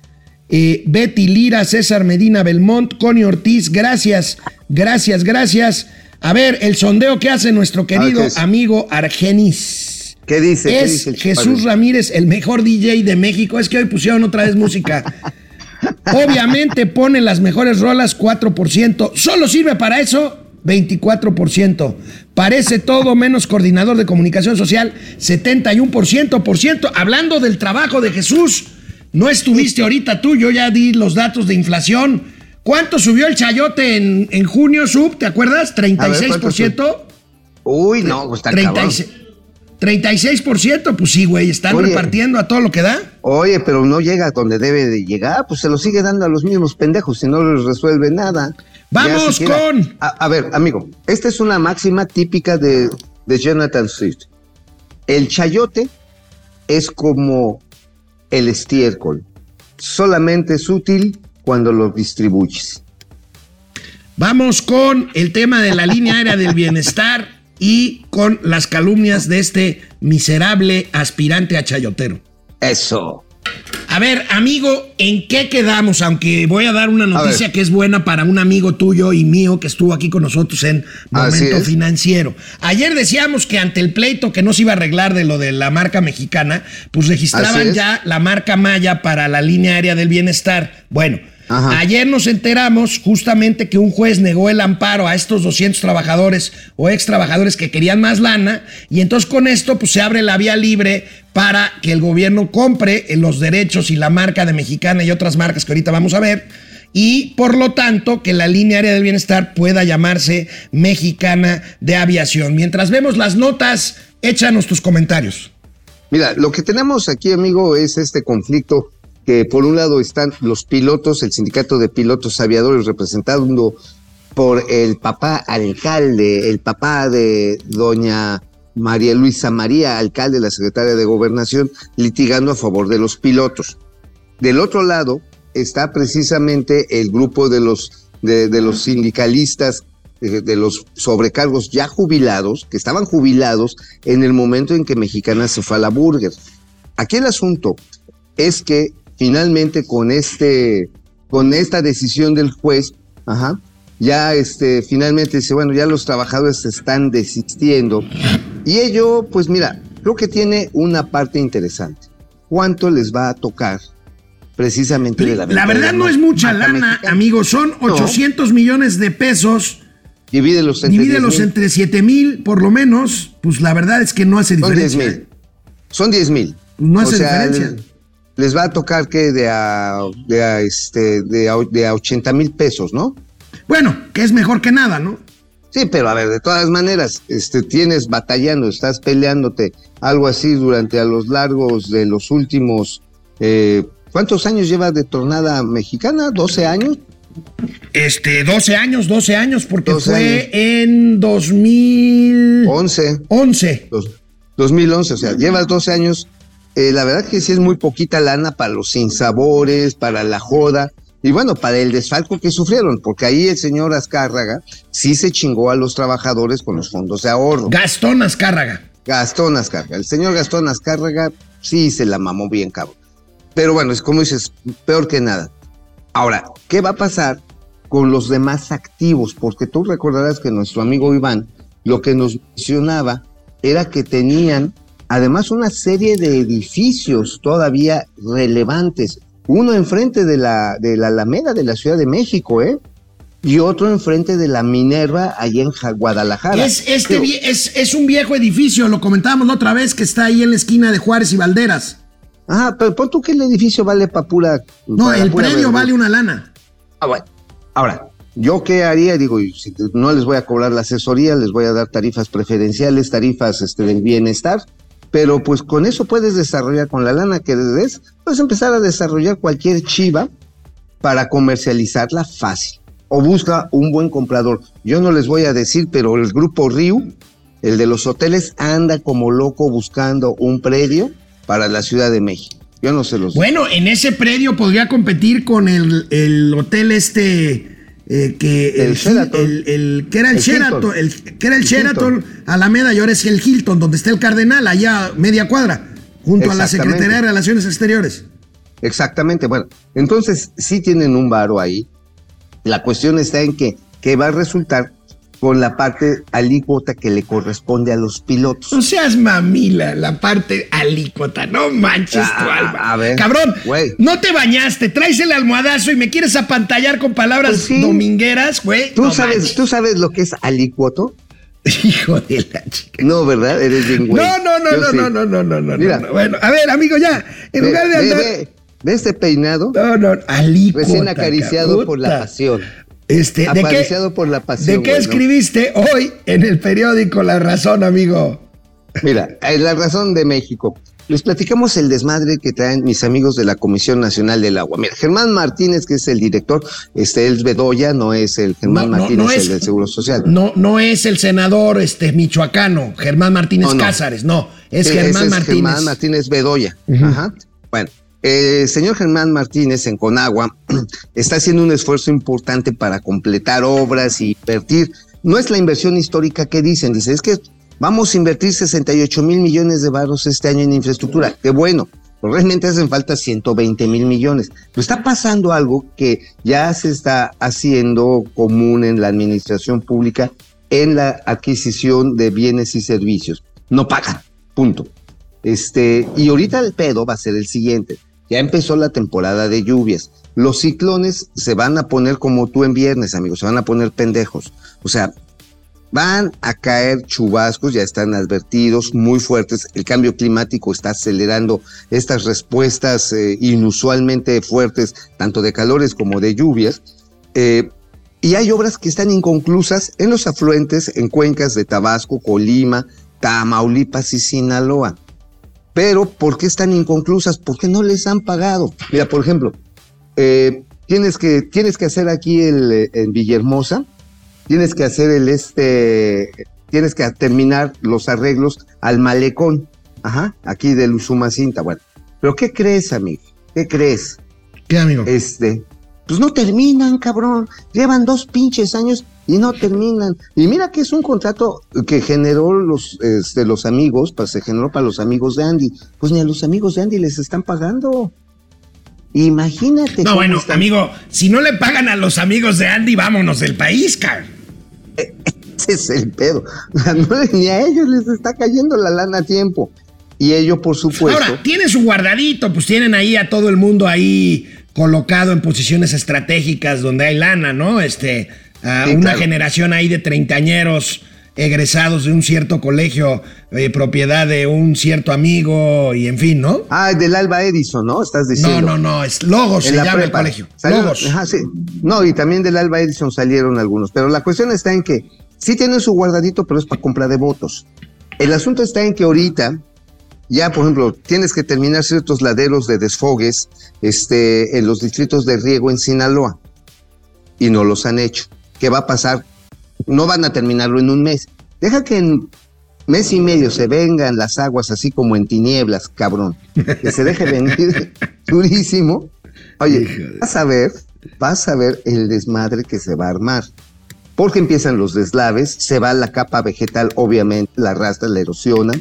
eh, Betty Lira, César Medina Belmont, Connie Ortiz. Gracias, gracias, gracias. A ver, el sondeo que hace nuestro querido ¿qué es? amigo Argenis. ¿Qué dice? ¿Qué Es dice Jesús? Ramírez, el mejor DJ de México. Es que hoy pusieron otra vez música. Obviamente pone las mejores rolas 4%. Solo sirve para eso 24%. Parece todo menos coordinador de comunicación social 71%. Por ciento, hablando del trabajo de Jesús, no estuviste ahorita tú, yo ya di los datos de inflación. ¿Cuánto subió el chayote en, en junio, Sub? ¿Te acuerdas? ¿36%? Uy, no, pues está cabrón. 36, 36%, pues sí, güey, están Oye. repartiendo a todo lo que da. Oye, pero no llega donde debe de llegar, pues se lo sigue dando a los mismos pendejos y no les resuelve nada. Vamos siquiera- con- A, a ver, amigo, esta es una máxima típica de, de Jonathan Swift. El chayote es como el estiércol, solamente es útil cuando lo distribuyes. Vamos con el tema de la línea aérea del bienestar y con las calumnias de este miserable aspirante a chayotero. Eso. A ver, amigo, ¿en qué quedamos? Aunque voy a dar una noticia que es buena para un amigo tuyo y mío que estuvo aquí con nosotros en Momento. Financiero. Ayer decíamos que ante el pleito que no se iba a arreglar de lo de la marca mexicana, pues registraban ya la marca Maya para la línea aérea del bienestar. Bueno, Ajá. ayer nos enteramos justamente que un juez negó el amparo a estos 200 trabajadores o ex trabajadores que querían más lana y entonces con esto pues se abre la vía libre para que el gobierno compre eh, los derechos y la marca de Mexicana y otras marcas que ahorita vamos a ver y por lo tanto que la línea aérea del bienestar pueda llamarse Mexicana de Aviación. Mientras vemos las notas, échanos tus comentarios. Mira, lo que tenemos aquí, amigo, es este conflicto que por un lado están los pilotos, el sindicato de pilotos aviadores representando por el papá alcalde, el papá de doña María Luisa María, alcalde, la secretaria de gobernación, litigando a favor de los pilotos. Del otro lado está precisamente el grupo de los, de, los sindicalistas, de, de los sobrecargos ya jubilados, que estaban jubilados en el momento en que Mexicana se fue a la Burger. Aquí el asunto es que finalmente con este, con esta decisión del juez, ajá, ya este, finalmente dice, bueno, ya los trabajadores se están desistiendo. Y ello, pues mira, creo que tiene una parte interesante. ¿Cuánto les va a tocar precisamente de la La verdad no es mucha lana, mexicana? amigo, son No. 800 millones de pesos. Divídelos entre Divídelos 10,000. entre 7 mil, por lo menos, pues la verdad es que no hace Son 10 diferencia. mil. Son 10 mil. No hace diferencia. Les, va a tocar que de a, de a, este, de a, de a 80 mil pesos, ¿no? Bueno, que es mejor que nada, ¿no? Sí, pero a ver, de todas maneras, este, tienes batallando, estás peleándote algo así durante a los largos de los últimos, eh, ¿cuántos años lleva de tornada mexicana? ¿12 años? Este, 12 años, 12 años, porque 12 fue en 2011. 11, dos- 2011, o sea, llevas 12 años eh, la verdad que sí es muy poquita lana para los sinsabores, para la joda y bueno, para el desfalco que sufrieron, porque ahí el señor Azcárraga sí se chingó a los trabajadores con los fondos de ahorro. Gastón Azcárraga. Gastón Azcárraga. El señor Gastón Azcárraga sí se la mamó bien, cabrón. Pero bueno, es como dices, peor que nada. Ahora, ¿qué va a pasar con los demás activos? Porque tú recordarás que nuestro amigo Iván lo que nos mencionaba era que tenían además una serie de edificios todavía relevantes. Uno enfrente de la, de la Alameda de la Ciudad de México, ¿eh? Y otro enfrente de la Minerva, allá en Guadalajara. Es, este, es, es un viejo edificio, lo comentábamos la otra vez, que está ahí en la esquina de Juárez y Valderas. Ah, pero pon tú que el edificio vale para pura. No, el predio vale una lana. Ah, bueno. Ahora, ¿yo qué haría? Digo, no les voy a cobrar la asesoría, les voy a dar tarifas preferenciales, tarifas este, del bienestar, pero pues con eso puedes desarrollar, con la lana que des, puedes empezar a desarrollar cualquier chiva para comercializarla fácil. O busca un buen comprador. Yo no les voy a decir, pero el grupo Riu, el de los hoteles, anda como loco buscando un predio para la Ciudad de México. Yo no se los Bueno, en ese predio podría competir con el, el hotel este eh, que el, el, que era el, Sheraton, el, que era el, Sheraton Alameda y ahora es el Hilton, donde está el Cardenal, allá media cuadra, junto a la Secretaría de Relaciones Exteriores. Exactamente, bueno, entonces sí tienen un varo ahí. La cuestión está en que, que va a resultar con la parte alícuota que le corresponde a los pilotos. No seas mamila, la parte alícuota, no manches ah, tu ah, alma. A ver, Cabrón, wey. no te bañaste, traes el almohadazo y me quieres apantallar con palabras pues domingueras, güey. ¿Tú, sabes, ¿Tú sabes lo que es alícuoto? Hijo de la chica. No, ¿verdad? Eres bien güey. No, no, no, no, no, no, no, no, no, Mira. Bueno, a ver, amigo, ya. En lugar de andar. Ve, ve, este peinado. No, no, alícuota. Recién acariciado por la pasión. Este, ¿de qué, por la pasión. ¿De qué escribiste hoy en el periódico La Razón, amigo? Mira, La Razón de México. Les platicamos el desmadre que traen mis amigos de la Comisión Nacional del Agua. Mira, Germán Martínez, que es el director, este es Bedoya, no es el Germán Martínez, el del Seguro Social. No, no es el senador este michoacano, Germán Martínez Cázares, no, es Germán Martínez. Germán Martínez Bedoya. Ajá. Bueno, el señor Germán Martínez en Conagua está haciendo un esfuerzo importante para completar obras y invertir. No es la inversión histórica que dicen, dice, es que vamos a invertir 68 mil millones de barros este año en infraestructura. Qué bueno, realmente hacen falta 120 mil millones. Pero está pasando algo que ya se está haciendo común en la administración pública en la adquisición de bienes y servicios. No pagan, punto. Este, y ahorita el pedo va a ser el siguiente. Ya empezó la temporada de lluvias. Los ciclones se van a poner como tú en viernes, amigos, se van a poner pendejos. O sea, van a caer chubascos, ya están advertidos, muy fuertes. El cambio climático está acelerando estas respuestas eh, inusualmente fuertes, tanto de calores como de lluvias. Eh, y hay obras que están inconclusas en los afluentes, en cuencas de Tabasco, Colima, Tamaulipas y Sinaloa pero ¿por qué están inconclusas? Porque no les han pagado. Mira, por ejemplo, eh, tienes, que, tienes que hacer aquí el, eh, en Villahermosa, tienes que hacer el este, tienes que terminar los arreglos al malecón, ajá, aquí del Usumacinta, bueno. Pero ¿qué crees, amigo? ¿Qué crees? ¿Qué, amigo? Este, pues no terminan, cabrón. Llevan dos pinches años y no terminan. Y mira que es un contrato que generó los, este, los amigos, pues se generó para los amigos de Andy. Pues ni a los amigos de Andy les están pagando. Imagínate. No, bueno, amigo, si no le pagan a los amigos de Andy, vámonos del país, car. Ese es el pedo. ni a ellos les está cayendo la lana a tiempo. Y ellos, por supuesto. Ahora, tienen su guardadito, pues tienen ahí a todo el mundo ahí colocado en posiciones estratégicas donde hay lana, ¿no? Este, una generación ahí de treintañeros egresados de un cierto colegio, eh, propiedad de un cierto amigo y en fin, ¿no? Ah, del Alba Edison, ¿no? Estás diciendo. No, no, no, es Logos se llama el colegio. Logos. Ajá, sí. No, y también del Alba Edison salieron algunos, pero la cuestión está en que sí tienen su guardadito, pero es para compra de votos. El asunto está en que ahorita ya, por ejemplo, tienes que terminar ciertos laderos de desfogues este, en los distritos de riego en Sinaloa y no los han hecho. ¿Qué va a pasar? No van a terminarlo en un mes. Deja que en mes y medio se vengan las aguas así como en tinieblas, cabrón, que se deje venir durísimo, oye, vas a ver, vas a ver el desmadre que se va a armar. Porque empiezan los deslaves, se va la capa vegetal, obviamente, la arrastra, la erosiona,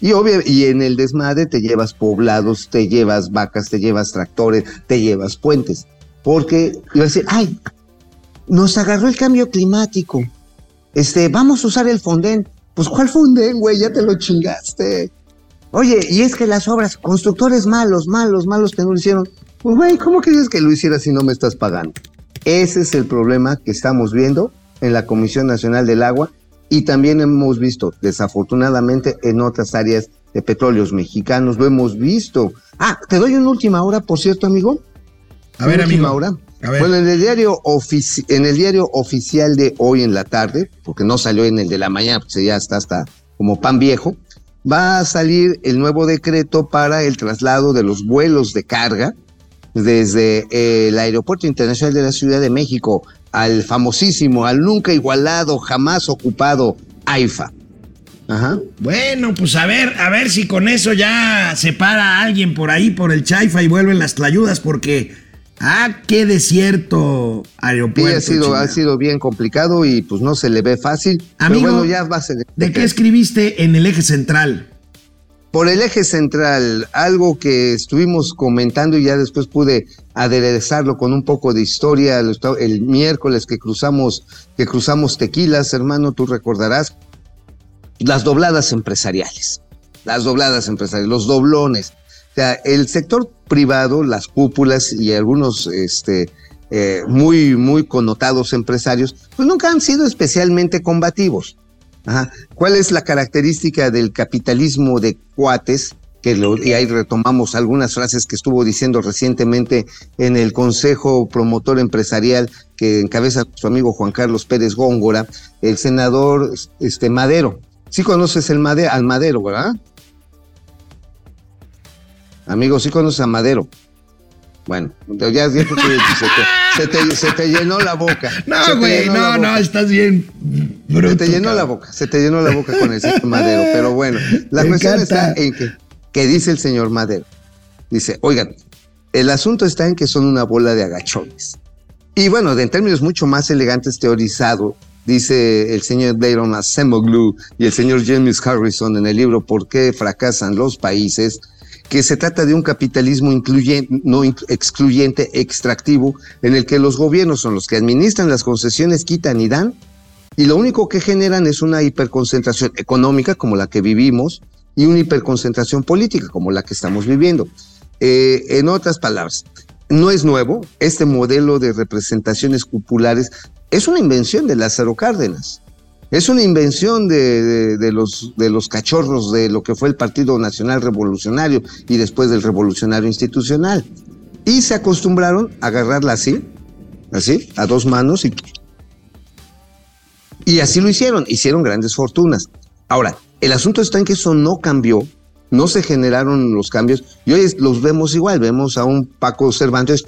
y, obvio, y en el desmadre te llevas poblados, te llevas vacas, te llevas tractores, te llevas puentes. Porque iba a decir, ay, nos agarró el cambio climático. Este, vamos a usar el fondén. Pues, ¿cuál fondén, güey? Ya te lo chingaste. Oye, y es que las obras, constructores malos, malos, malos que no lo hicieron. Pues, güey, ¿cómo quieres que lo hiciera si no me estás pagando? Ese es el problema que estamos viendo en la Comisión Nacional del Agua y también hemos visto, desafortunadamente, en otras áreas de petróleos mexicanos, lo hemos visto. Ah, te doy una última hora, por cierto, amigo. A ver, amigo. Hora. Bueno, en el, diario en el diario oficial de hoy en la tarde, porque no salió en el de la mañana, porque ya está hasta como pan viejo, va a salir el nuevo decreto para el traslado de los vuelos de carga desde el Aeropuerto Internacional de la Ciudad de México al famosísimo, al nunca igualado, jamás ocupado AIFA. Ajá. Bueno, pues a ver, a ver si con eso ya se para alguien por ahí por el Chaifa y vuelven las tlayudas, porque ah, qué desierto aeropuerto. ha sido, ha sido bien complicado y pues no se le ve fácil. Amigo, bueno, ya va a ser. ¿De qué escribiste en el eje central? Por el eje central, algo que estuvimos comentando y ya después pude aderezarlo con un poco de historia el, miércoles que cruzamos, que cruzamos tequilas, hermano, tú recordarás, las dobladas empresariales, las dobladas empresariales, los doblones. O sea, el sector privado, las cúpulas y algunos este, eh, muy, muy connotados empresarios, pues nunca han sido especialmente combativos. ¿Cuál es la característica del capitalismo de cuates? Que y ahí retomamos algunas frases que estuvo diciendo recientemente en el Consejo Promotor Empresarial que encabeza su amigo Juan Carlos Pérez Góngora, el senador este, Madero. Sí conoces el al Madero, ¿verdad? Amigo, sí conoces a Madero. Bueno, ya, se, te, se, te, llenó la boca. No, güey, no, no, estás bien. se te llenó la boca, se te llenó la boca con el señor Madero. Pero bueno, la cuestión está en que, que dice el señor Madero. Dice, oigan, el asunto está en que son una bola de agachones. Y bueno, en términos mucho más elegantes, teorizado, dice el señor Dayron Acemoglu y el señor James Harrison en el libro ¿Por qué fracasan los países? Que se trata de un capitalismo no excluyente, extractivo, en el que los gobiernos son los que administran las concesiones, quitan y dan, y lo único que generan es una hiperconcentración económica como la que vivimos y una hiperconcentración política como la que estamos viviendo. Eh, en otras palabras, no es nuevo, este modelo de representaciones cupulares es una invención de Lázaro Cárdenas. Es una invención de, los, de los cachorros de lo que fue el Partido Nacional Revolucionario y después del Revolucionario Institucional. Y se acostumbraron a agarrarla así, así, a dos manos y, y así lo hicieron, hicieron grandes fortunas. Ahora, el asunto está en que eso no cambió, no se generaron los cambios y hoy los vemos igual, vemos a un Paco Cervantes,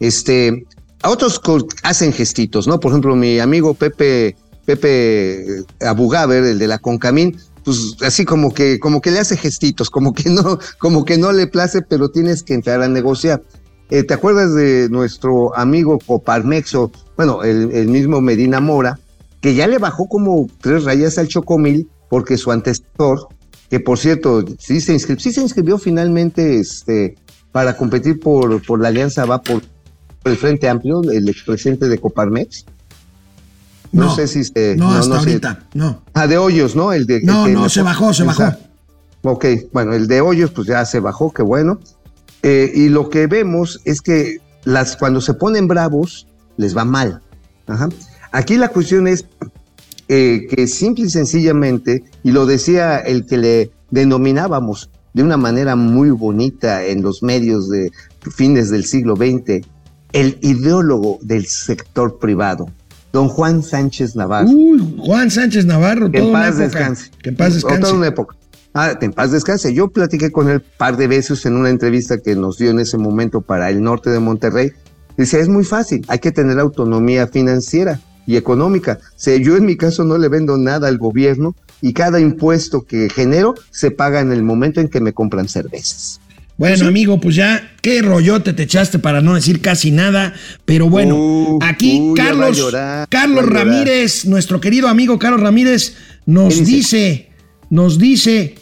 este, a otros hacen gestitos, ¿no? Por ejemplo, mi amigo Pepe Pepe Abugaber, el de la Concamín, pues así como que, como que le hace gestitos, como que no, como que no le place, pero tienes que entrar a negociar. Eh, ¿Te acuerdas de nuestro amigo Coparmexo? Bueno, el, mismo Medina Mora, que ya le bajó como tres rayas al Chocomil, porque su antecesor, que por cierto, sí se inscribió, finalmente este, para competir por, por la alianza, va por, por el Frente Amplio, el expresidente de Coparmex, no, sé si se. No, hasta ahorita, no. Ah, de Hoyos, ¿no? El de, no, no, se bajó, se bajó. Ok, bueno, el de Hoyos, pues ya se bajó, qué bueno. Eh, y lo que vemos es que las, cuando se ponen bravos, les va mal. Ajá. Aquí la cuestión es eh, que simple y sencillamente, y lo decía el que le denominábamos de una manera muy bonita en los medios de fines del siglo XX, el ideólogo del sector privado don Juan Sánchez Navarro. Uy, Juan Sánchez Navarro, que en paz descanse. Que en paz descanse. Toda una época. Ah, en paz descanse. Yo platiqué con él un par de veces en una entrevista que nos dio en ese momento para el norte de Monterrey. Dice, es muy fácil, hay que tener autonomía financiera. y económica. O yo en mi caso no le vendo nada al gobierno y cada impuesto que genero se paga en el momento en que me compran cervezas. Bueno, amigo, pues ya, qué rollote te echaste para no decir casi nada. Pero bueno, Uh, aquí uh, Carlos, llorar, Carlos. Ramírez, nuestro querido amigo Carlos Ramírez, nos ¿Qué dice? nos dice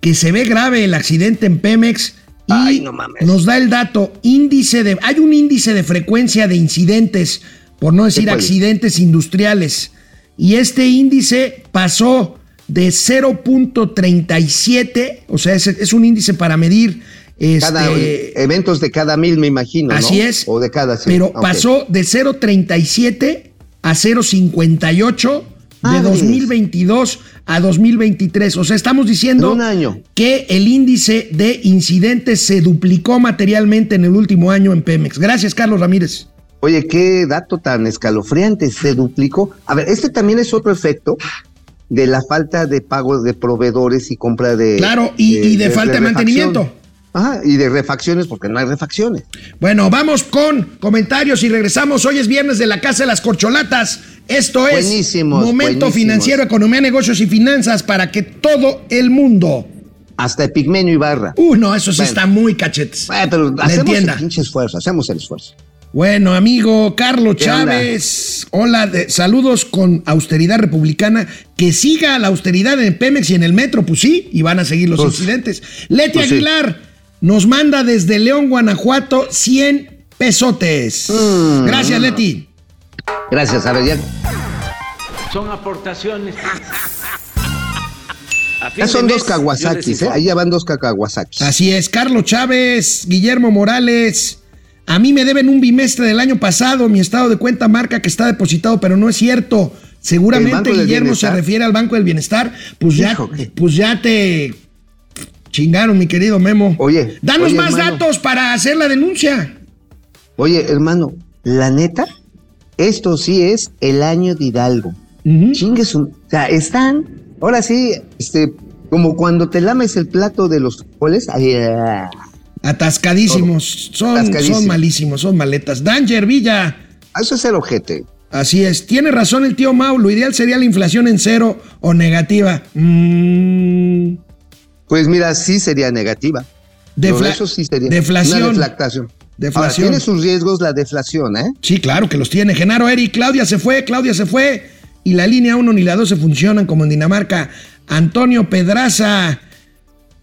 que se ve grave el accidente en Pemex y Ay, no mames. nos da el dato, índice de, hay un índice de frecuencia de incidentes, por no decir accidentes industriales, y este índice pasó de 0.37, o sea, es, es un índice para medir Cada, este, eventos de cada mil, me imagino. ¿no? Así es. O de cada cien. Pero pasó de 0.37 a 0.58 de Madres. 2022 a 2023. O sea, estamos diciendo En un año. que el índice de incidentes se duplicó materialmente en el último año en Pemex. Gracias, Carlos Ramírez. Oye, qué dato tan escalofriante, se duplicó. A ver, este también es otro efecto de la falta de pago de proveedores y compra de... Claro, y- y de falta de mantenimiento. Ajá, y de refacciones porque no hay refacciones. Bueno, vamos con comentarios y regresamos. Hoy es viernes de la Casa de las Corcholatas. Esto es Buenísimos, Momento buenísimos. Financiero, Economía, Negocios y Finanzas para que todo el mundo Hasta Epigmenio y Barra. Uh, no, eso sí Bueno. está muy cachetes. Eh, pero hacemos el pinche esfuerzo, hacemos el esfuerzo. Bueno, amigo Carlos. Chávez, hola, de- saludos con austeridad republicana. Que siga la austeridad en Pemex y en el metro, pues sí, y van a seguir los Pues- incidentes. Leti pues sí. Nos manda desde León, Guanajuato, 100 pesotes. Mm. Gracias, Leti. Gracias, a ver, ya, son aportaciones. Ya son mes, dos Kawasakis, ¿eh? Ahí ya van dos Kawasakis. Así es, Carlos Chávez, Guillermo Morales. A mí me deben un bimestre del año pasado. Mi estado de cuenta marca que está depositado, pero no es cierto. ¿El Seguramente Guillermo se refiere al Banco del Bienestar. Pues ya, Híjole. pues ya te chingaron, mi querido Memo. Oye, Danos oye, más hermano. datos para hacer la denuncia. Oye, hermano, la neta, esto sí es el año de Hidalgo. Ujú. Chingue su- O sea, están, ahora sí, este, como cuando te lames el plato de los ah, Atascadísimos. Son, Atascadísimo. son malísimos, son maletas. Danger Villa. Eso es el ojete. Así es. Tiene razón el tío Mau. Lo ideal sería la inflación en cero o negativa. Mm, Pues mira, sí sería negativa. defla- eso sí sería deflación. una deflactación. Deflación. Ahora, tiene sus riesgos la deflación, ¿eh? Sí, claro que los tiene. Genaro Eri, Claudia se fue, Claudia se fue. Y la línea 1 ni la 2 se funcionan como en Dinamarca. Antonio Pedraza.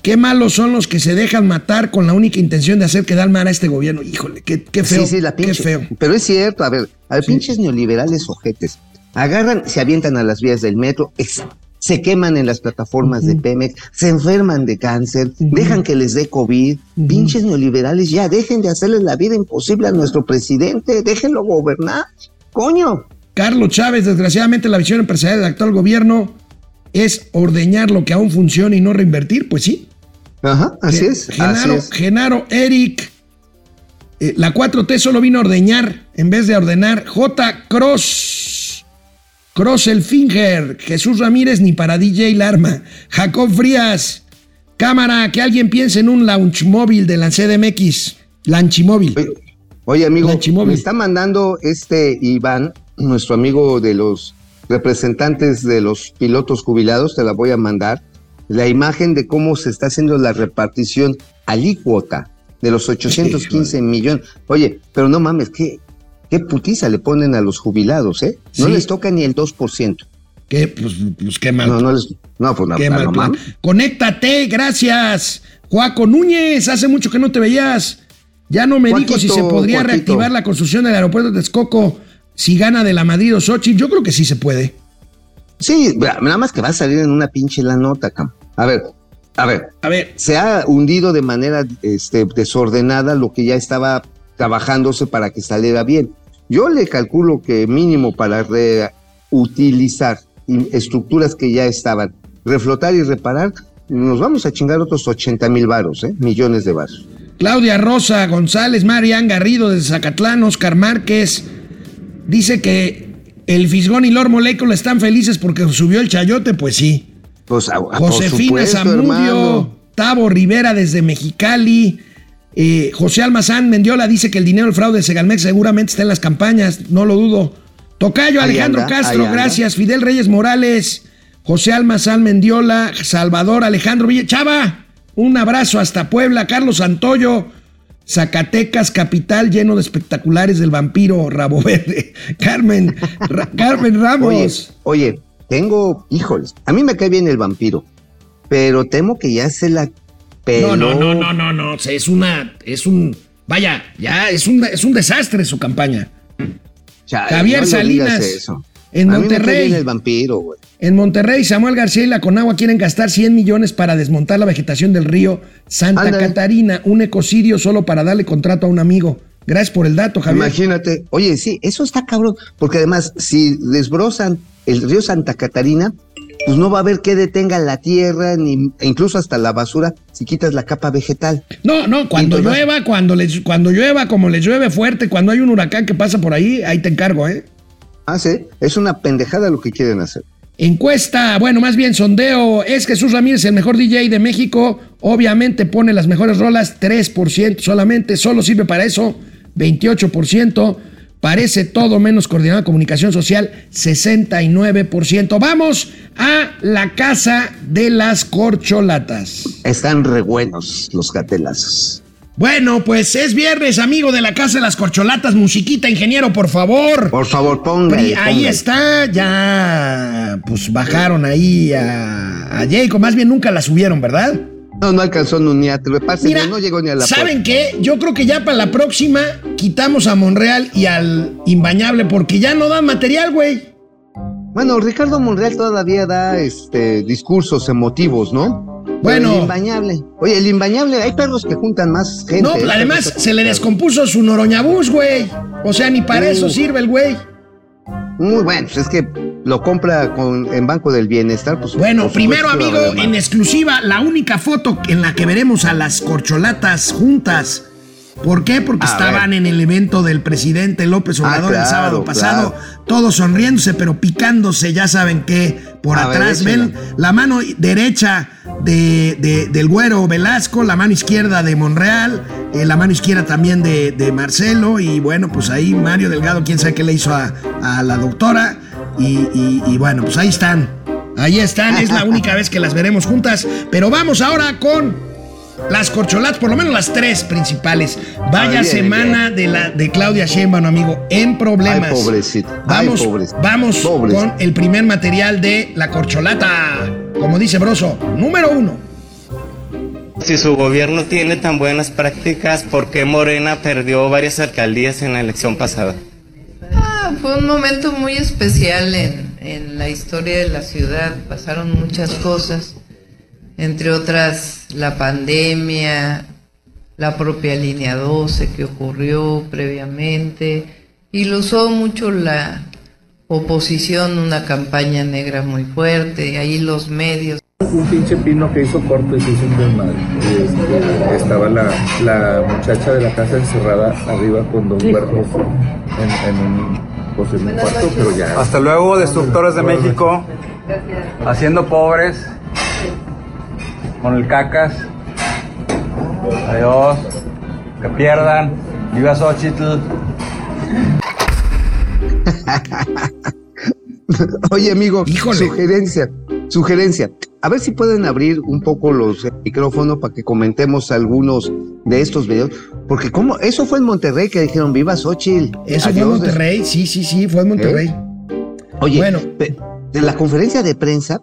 Qué malos son los que se dejan matar con la única intención de hacer quedar mal a este gobierno. Híjole, qué, qué feo. sí, sí, la pinche. Qué feo. Pero es cierto, a ver, a ver, pinches neoliberales ojetes. Agarran, se avientan a las vías del metro, se queman en las plataformas de Pemex, se enferman de cáncer, dejan que les dé COVID. Pinches neoliberales, ya dejen de hacerles la vida imposible a nuestro presidente, déjenlo gobernar. Coño. Carlos Chávez, desgraciadamente la visión empresarial del actual gobierno es ordeñar lo que aún funciona y no reinvertir. Pues sí. Ajá, así es. Genaro, así es. Genaro, Eric. eh, la 4T solo vino a ordeñar en vez de ordenar. J. Cross. Cross el Finger. Jesús Ramírez ni para DJ Larma. Jacob Frías. Cámara, que alguien piense en un launch móvil de la CDMX. Lanchimóvil. Oye, Oye, amigo, Lanchimóvil. me está mandando este Iván, nuestro amigo de los representantes de los pilotos jubilados, te la voy a mandar, la imagen de cómo se está haciendo la repartición alícuota de los 815 millones. Oye, pero no mames, ¿qué, qué putiza le ponen a los jubilados, ¿eh? No Sí. les toca ni el 2%. ¿Qué? Pues, pues qué mal. No, no les... No, pues Qué mal plan. Conéctate, gracias. Juaco Núñez, hace mucho que no te veías. Ya no me dijo si se podría Joaquito. reactivar la construcción del aeropuerto de Texcoco si gana de la Madrid o Sochi. Yo creo que sí se puede. Sí, nada más que va a salir en una pinche la nota, cam. A ver, a ver, A ver, se ha hundido de manera este, desordenada lo que ya estaba trabajándose para que saliera bien. Yo le calculo que mínimo para reutilizar estructuras que ya estaban, reflotar y reparar, nos vamos a chingar otros 80 mil varos, ¿eh? millones de varos. Claudia Rosa González, Marian Garrido desde Zacatlán, Oscar Márquez, dice que el Fisgón y Lord Molécula están felices porque subió el chayote, pues sí. Pues, a- a- por Josefina supuesto, Zamudio. Tavo Rivera desde Mexicali, eh, José Almazán Mendiola dice que el dinero del fraude de Segalmex seguramente está en las campañas, no lo dudo. Tocayo Alejandro Castro, gracias. Fidel Reyes Morales, José Almazán Mendiola, Salvador Alejandro Villa. Chava, un abrazo hasta Puebla. Carlos Santoyo, Zacatecas, capital lleno de espectaculares del vampiro Rabo Verde. Carmen, Carmen Ramos. Oye, tengo, híjoles, a mí me cae bien el vampiro, pero temo que ya se la No, no, no, no, no, no, es una, es un, vaya, ya es un, es un desastre su campaña. Javier Salinas. En Monterrey. el vampiro, En Monterrey, Samuel García y la Conagua quieren gastar 100 millones para desmontar la vegetación del río Santa Catarina, un ecocidio solo para darle contrato a un amigo. Gracias por el dato, Javier. Imagínate. Oye, sí, eso está cabrón, porque además, si desbrozan el río Santa Catarina, pues no va a haber que detenga la tierra, ni e incluso hasta la basura, si quitas la capa vegetal. No, no, cuando llueva, cuando, les, cuando llueva, como les llueve fuerte, cuando hay un huracán que pasa por ahí, ahí te encargo, ¿eh? Ah, sí, es una pendejada lo que quieren hacer. Encuesta, bueno, más bien sondeo, es Jesús Ramírez el mejor DJ de México, obviamente pone las mejores rolas, 3% solamente, solo sirve para eso, 28%. Parece todo menos coordinada comunicación social, 69%. Vamos a la casa de las corcholatas. Están re buenos los gatelazos. Bueno, pues es viernes, amigo de la Casa de las Corcholatas. Musiquita, ingeniero, por favor. Por favor, ponga. Ahí está, ya pues bajaron ahí a, a Jacob. Más bien nunca la subieron, ¿verdad? No, no alcanzó ni a Mira, no llegó ni a la ¿Saben qué? Yo creo que ya para la próxima quitamos a Monreal y al Imbañable porque ya no dan material, güey. Bueno, Ricardo Monreal todavía da este discursos emotivos, ¿no? Bueno. el imbañable. Oye, el imbañable, hay perros que juntan más gente. No, además se le descompuso su noroñabús, güey. O sea, ni para eso sirve el güey. Muy bueno, pues es que lo compra con, en Banco del Bienestar. Pues, bueno, primero, amigo, en exclusiva, la única foto en la que veremos a las corcholatas juntas. ¿Por qué? Porque estaban en el evento del presidente López ah, Obrador el sábado pasado, todos sonriéndose, pero picándose, ya saben qué, por atrás. Ven la mano derecha de, del güero Velasco, la mano izquierda de Monreal, eh, la mano izquierda también de, Marcelo, y bueno, pues ahí Mario Delgado, quién sabe qué le hizo a, la doctora, y, bueno, pues ahí están. Ahí están, es la única vez que las veremos juntas. Pero vamos ahora con las corcholatas, por lo menos las tres principales. Vaya semana de la de Claudia Sheinbaum, amigo, en problemas. Ay, pobrecita. Vamos, vamos con el primer material de la corcholata. Como dice Broso, número uno. Si su gobierno tiene tan buenas prácticas, ¿por qué Morena perdió varias alcaldías en la elección pasada? Ah, fue un momento muy especial en, en la historia de la ciudad. Pasaron muchas cosas entre otras la pandemia, la propia línea 12 que ocurrió previamente, y lo usó mucho la oposición, una campaña negra muy fuerte, y ahí los medios. Un pinche pino que hizo corto y se hizo un desmadre. Este, estaba la, la, muchacha de la casa encerrada arriba con dos cuerpos en, un, pues cuarto, pero ya. Hasta luego, destructores de México, haciendo pobres con el cacas. Adiós. Que pierdan. Viva Xochitl. Oye, amigo, sugerencia, sugerencia. A ver si pueden abrir un poco los micrófonos para que comentemos algunos de estos videos. Porque como eso fue en Monterrey que dijeron viva Xochitl. Eso fue en Monterrey, sí, sí, sí, fue en Monterrey. ¿Eh? Oye, bueno. de la conferencia de prensa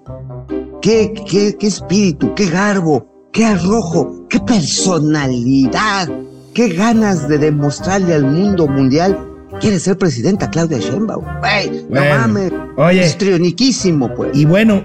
qué, qué, qué espíritu, qué garbo, qué arrojo, qué personalidad, qué ganas de demostrarle al mundo mundial quiere ser presidenta Claudia Sheinbaum. Wey, no mames. Oye. Estrioniquísimo, pues. Y bueno,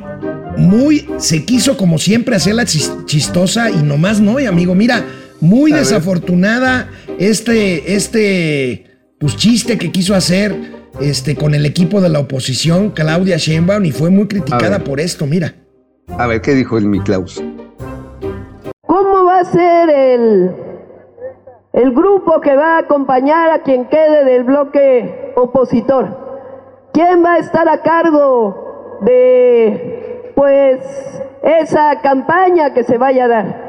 muy se quiso como siempre hacerla chistosa y nomás no, y amigo, mira, muy desafortunada este, este, pues chiste que quiso hacer este, con el equipo de la oposición, Claudia Sheinbaum, y fue muy criticada por esto, mira. A ver, ¿qué dijo el Miklaus? ¿Cómo va a ser el, el grupo que va a acompañar a quien quede del bloque opositor? ¿Quién va a estar a cargo de, pues, esa campaña que se vaya a dar?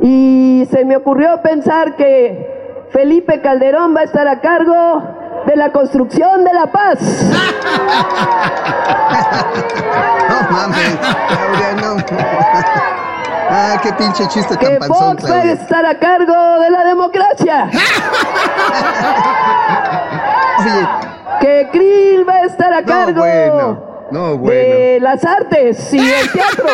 Y se me ocurrió pensar que Felipe Calderón va a estar a cargo de la construcción de la paz. no mames, no. Ah, qué pinche chiste que tan panzón, Fox va a estar a cargo de la democracia. Oye. Que Krill va a estar a cargo bueno, no, bueno. de las artes y el teatro.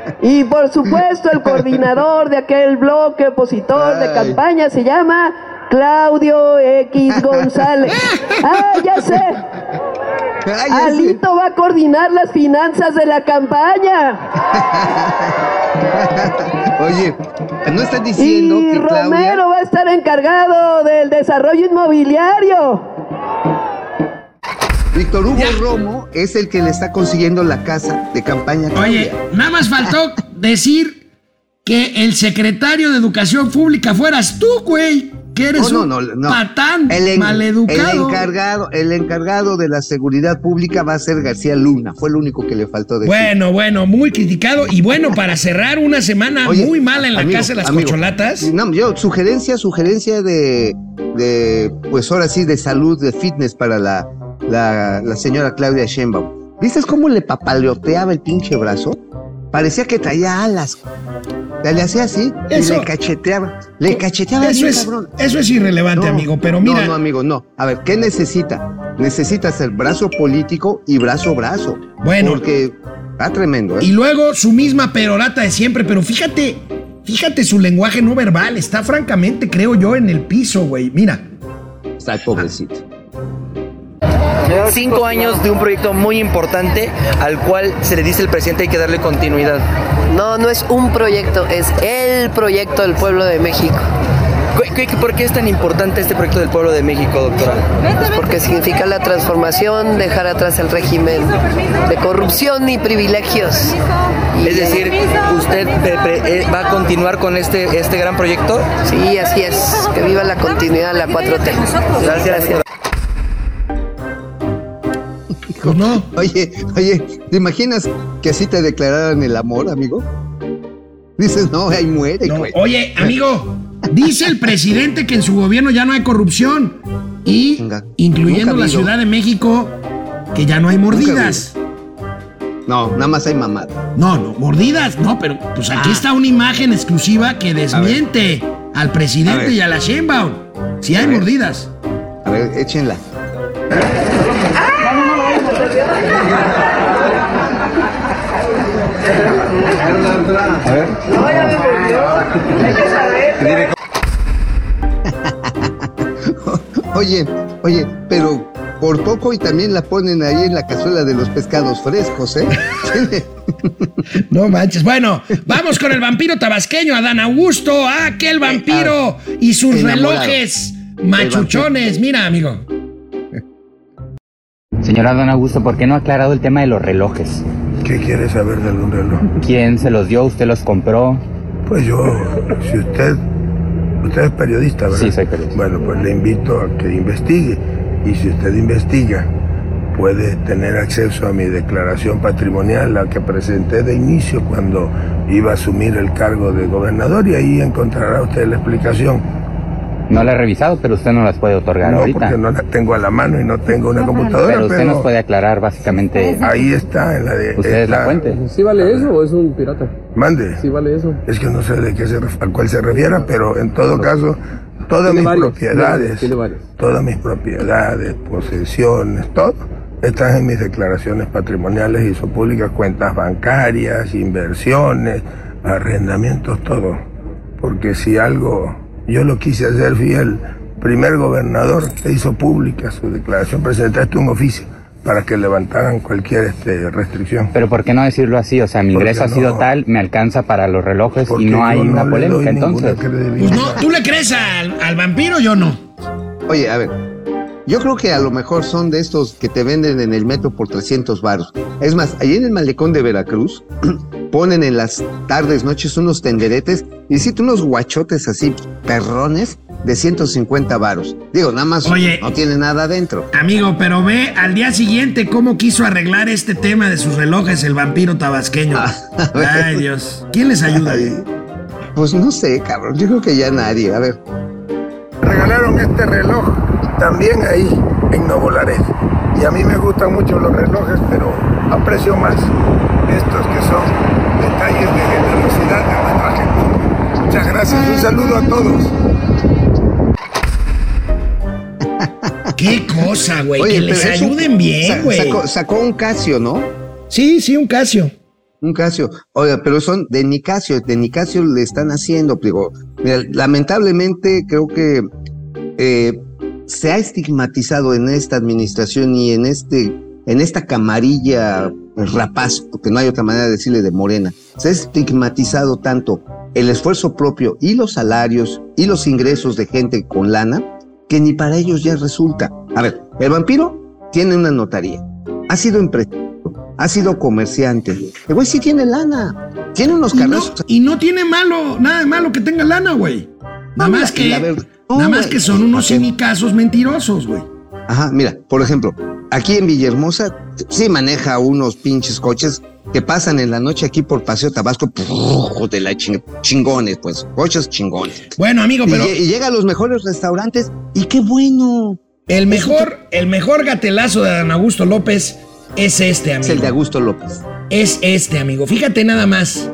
Y por supuesto el coordinador de aquel bloque opositor de campaña se llama Claudio X González. Ah, ya sé. Alito va a coordinar las finanzas de la campaña. Oye, no estás diciendo Y que Claudia... Romero va a estar encargado del desarrollo inmobiliario. Víctor Hugo Romo es el que le está consiguiendo la casa de campaña. Oye, nada más faltó decir que el secretario de Educación Pública fueras tú, güey. Que eres No, un no, no, no. patán El, en- maleducado. el encargado, el encargado de la seguridad pública va a ser García Luna. Fue lo único que le faltó decir. Bueno, bueno, muy criticado. Y bueno, para cerrar una semana Oye, muy mala en la amigo, casa de las amigo, cocholatas. No, yo, sugerencia, sugerencia de, de, pues ahora sí, de salud, de fitness para la, la, la señora Claudia Sheinbaum. ¿Viste cómo le papaleoteaba el pinche brazo? Parecía que traía alas. Le hacía así Eso- y le cacheteaba. Le cacheteaba Eso es, cabrón. eso es irrelevante, No, amigo. Pero mira, No, no, amigo, no. A ver, ¿qué necesita? Necesita ser brazo político y brazo brazo. Bueno. Porque está tremendo, ¿eh? y luego su misma perorata de siempre. Pero fíjate, fíjate su lenguaje no verbal. Está francamente, creo yo, en el piso, güey. Mira. Está el pobrecito. Cinco años de un proyecto muy importante al cual se le dice el presidente hay que darle continuidad. No, no es un proyecto, es el proyecto del pueblo de México. ¿Qué- qué- ¿Por qué es tan importante este proyecto del pueblo de México, doctora? Pues porque significa la transformación, dejar atrás el régimen de corrupción y privilegios. Y- Es decir, ¿usted pre- eh, va a continuar con este, este gran proyecto? Sí, así es. Que viva la continuidad de la 4T. Gracias. Pues no. Oye, oye, ¿te imaginas que así te declararan el amor, amigo? Dices, no, ahí muere, No, güey. Oye, amigo, dice el presidente que en su gobierno ya no hay corrupción. Y Venga, incluyendo la. Ciudad de México, que ya no hay mordidas. No, nada más hay mamada. No, no, mordidas, no, pero pues aquí Ah. está una imagen exclusiva que desmiente al presidente A y a la Sheinbaum. Si hay ver. mordidas. A ver, échenla. A ver. Oye, oye, pero por poco y también la ponen ahí en la cazuela de los pescados frescos, ¿eh? No manches. Bueno, vamos con el vampiro tabasqueño, Adán Augusto. Ah, aquel vampiro y sus enamorado. relojes machuchones. Mira, amigo. Señor Adán Augusto, ¿por qué no ha aclarado el tema de los relojes? ¿Qué quiere saber de algún reloj? ¿Quién se los dio? ¿Usted los compró? Pues yo, si usted, usted es periodista, ¿verdad? Sí, soy periodista. Bueno, pues le invito a que investigue. Y si usted investiga, puede tener acceso a mi declaración patrimonial, la que presenté de inicio cuando iba a asumir el cargo de gobernador y ahí encontrará usted la explicación. No la he revisado, pero usted no las puede otorgar No, ahorita. porque no la tengo a la mano y no tengo una computadora, pero usted pero nos puede aclarar básicamente. ahí está, en la de... ¿Usted es la fuente? ¿Sí vale eso o es un pirata? Mande. Sí vale eso. Es que no sé de qué se ref- a cuál se refiera, pero en todo caso, todas mis varios, propiedades, todas mis propiedades, posesiones, todo, están en mis declaraciones patrimoniales y son públicas, cuentas bancarias, inversiones, arrendamientos, todo. Porque si algo yo lo quise hacer, fui el primer gobernador que hizo pública su declaración, presentaste un oficio para que levantaran cualquier este, restricción. Pero ¿por qué no decirlo así? O sea, mi Porque ingreso ha sido no. tal, me alcanza para los relojes Porque y no hay no una polémica entonces. Pues no, ¿tú le crees al, al vampiro? Yo no. Oye, a ver, yo creo que a lo mejor son de estos que te venden en el metro por 300 varos. Es más, allí en el malecón de Veracruz ponen en las tardes, noches unos tenderetes y sí, unos guachotes así, perrones de 150 varos. Digo, nada más Oye. no tiene nada adentro. Amigo, pero ve al día siguiente cómo quiso arreglar este tema de sus relojes el vampiro tabasqueño. Ay, Dios. ¿Quién les ayuda? Ay, Pues no sé, cabrón, yo creo que ya nadie. A ver, regalaron este reloj también ahí en Nuevo Laredo. Y a mí me gustan mucho los relojes, pero aprecio más estos que son detalles de generosidad de nuestra gente. Muchas gracias, un saludo a todos. Qué cosa, güey. Que les un- ayuden bien, güey. Sacó, sacó un Casio, ¿no? Sí, sí, un Casio. Un Casio. Oiga, pero son de Nicasio, de Nicasio le están haciendo, digo, mira, lamentablemente creo que eh, se ha estigmatizado en esta administración y en este, en esta camarilla rapaz, porque no hay otra manera de decirle de morena, se ha estigmatizado tanto el esfuerzo propio y los salarios y los ingresos de gente con lana que ni para ellos ya resulta. A ver, el vampiro tiene una notaría, ha sido empresario, ha sido comerciante. El güey sí tiene lana, tiene unos no, carros. y no tiene malo, nada de malo que tenga lana, güey. Nada más que, nada no, más que son unos Ok. cinicazos mentirosos, güey. Ajá, mira, por ejemplo, aquí en Villahermosa sí maneja unos pinches coches que pasan en la noche aquí por Paseo Tabasco, de la ching- chingones, pues, coches chingones. Bueno, amigo, pero Y, llega a los mejores restaurantes y qué bueno. el mejor, el mejor gatelazo de Dan Augusto López es este, amigo. Es el de Augusto López. Es este, amigo. Fíjate nada más.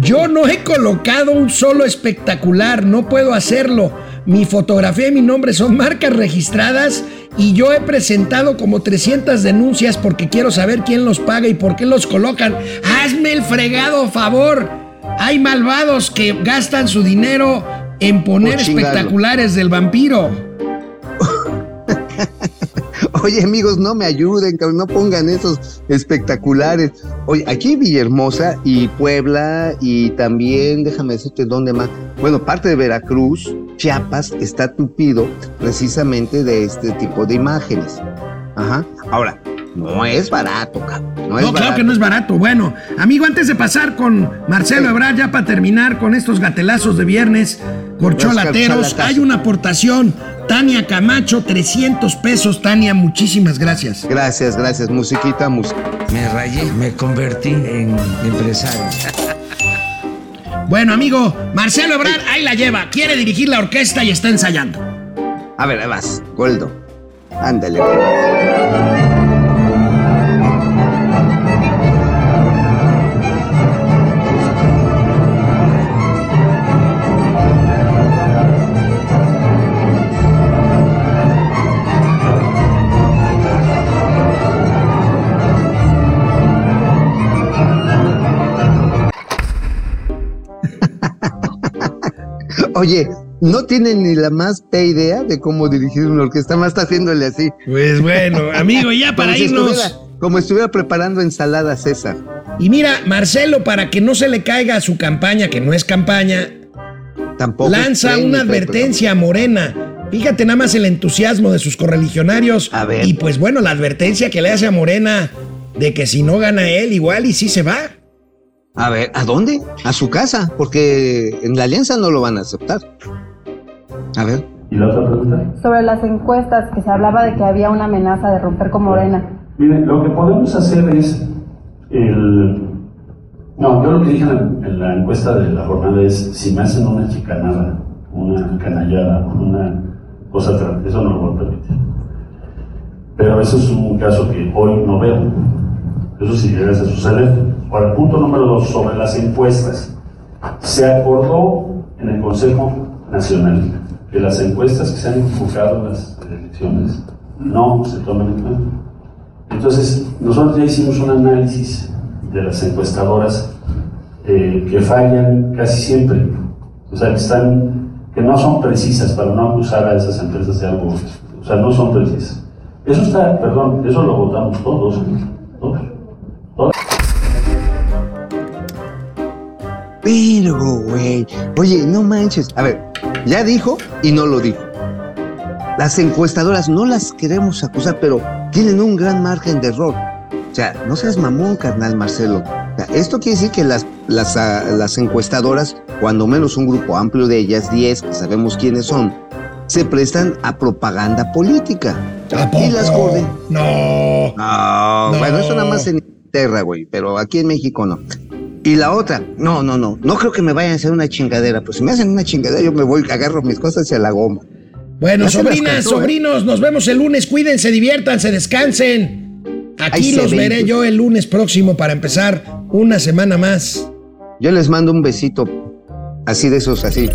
Yo no he colocado un solo espectacular, no puedo hacerlo. Mi fotografía y mi nombre son marcas registradas y yo he presentado como 300 denuncias porque quiero saber quién los paga y por qué los colocan. Hazme el fregado favor. Hay malvados que gastan su dinero en poner espectaculares del vampiro. Oye, amigos, no me ayuden, cabrón, no pongan esos espectaculares. Oye, aquí Villahermosa y Puebla y también, déjame decirte dónde más. Bueno, parte de Veracruz, Chiapas, está tupido precisamente de este tipo de imágenes. Ajá. Ahora, no es barato, cabrón. No, claro barato. que no es barato. Bueno, amigo, antes de pasar con Marcelo Ebrard, ya para terminar con estos gatelazos de viernes, corcholateros, hay una aportación. Tania Camacho, 300 pesos. Tania, muchísimas gracias. Gracias, gracias. Musiquita, música. Me rayé, me convertí en empresario. Bueno, amigo, Marcelo Ebrard, ahí la lleva. Quiere dirigir la orquesta y está ensayando. A ver, ahí vas, Goldo. Ándale. Oye, no tienen ni la más pe idea de cómo dirigir una orquesta, más está haciéndole así. Pues bueno, amigo, ya para Como si irnos. estuviera- como estuviera preparando ensalada César. Y mira, Marcelo, para que no se le caiga a su campaña, que no es campaña, Tampoco lanza una advertencia a Morena. Fíjate nada más el entusiasmo de sus correligionarios. Y pues bueno, la advertencia que le hace a Morena de que si no gana él, igual y sí se va. A ver, ¿a dónde? A su casa, porque en la alianza no lo van a aceptar. A ver. ¿Y la otra pregunta? Sobre las encuestas, que se hablaba de que había una amenaza de romper con Morena. Miren, lo que podemos hacer es el... No, yo lo que dije en la, en la encuesta de la jornada es, si me hacen una chicanada, una canallada, una cosa, eso no lo voy a permitir. Pero eso es un caso que hoy no veo. Eso sí llegase a suceder. Ahora, punto número dos, sobre las encuestas. Se acordó en el Consejo Nacional que las encuestas que se han enfocado en las elecciones no se toman en cuenta. Entonces, nosotros ya hicimos un análisis de las encuestadoras eh, que fallan casi siempre, o sea, que, están, que no son precisas para no acusar a esas empresas de algo, o sea, no son precisas. Eso está, perdón, eso lo votamos todos. todos. Pero, güey. Oye, no manches. A ver, ya dijo y no lo dijo. Las encuestadoras no las queremos acusar, pero tienen un gran margen de error. O sea, no seas mamón, carnal Marcelo. O sea, esto quiere decir que las, las, ah, las encuestadoras, cuando menos un grupo amplio de ellas, 10, que sabemos quiénes son, se prestan a propaganda política. Y las coorden. No. No, bueno, eso nada más en Inglaterra, güey, pero aquí en México no. Y la otra, no, no, no, no creo que me vayan a hacer una chingadera, pues si me hacen una chingadera yo me voy, agarro mis cosas y a la goma. Bueno, sobrinas, ¿eh? sobrinos, nos vemos el lunes. Cuídense, diviértanse, descansen. Aquí los veré eventos. yo el lunes próximo para empezar una semana más. Yo les mando un besito, así de esos, así.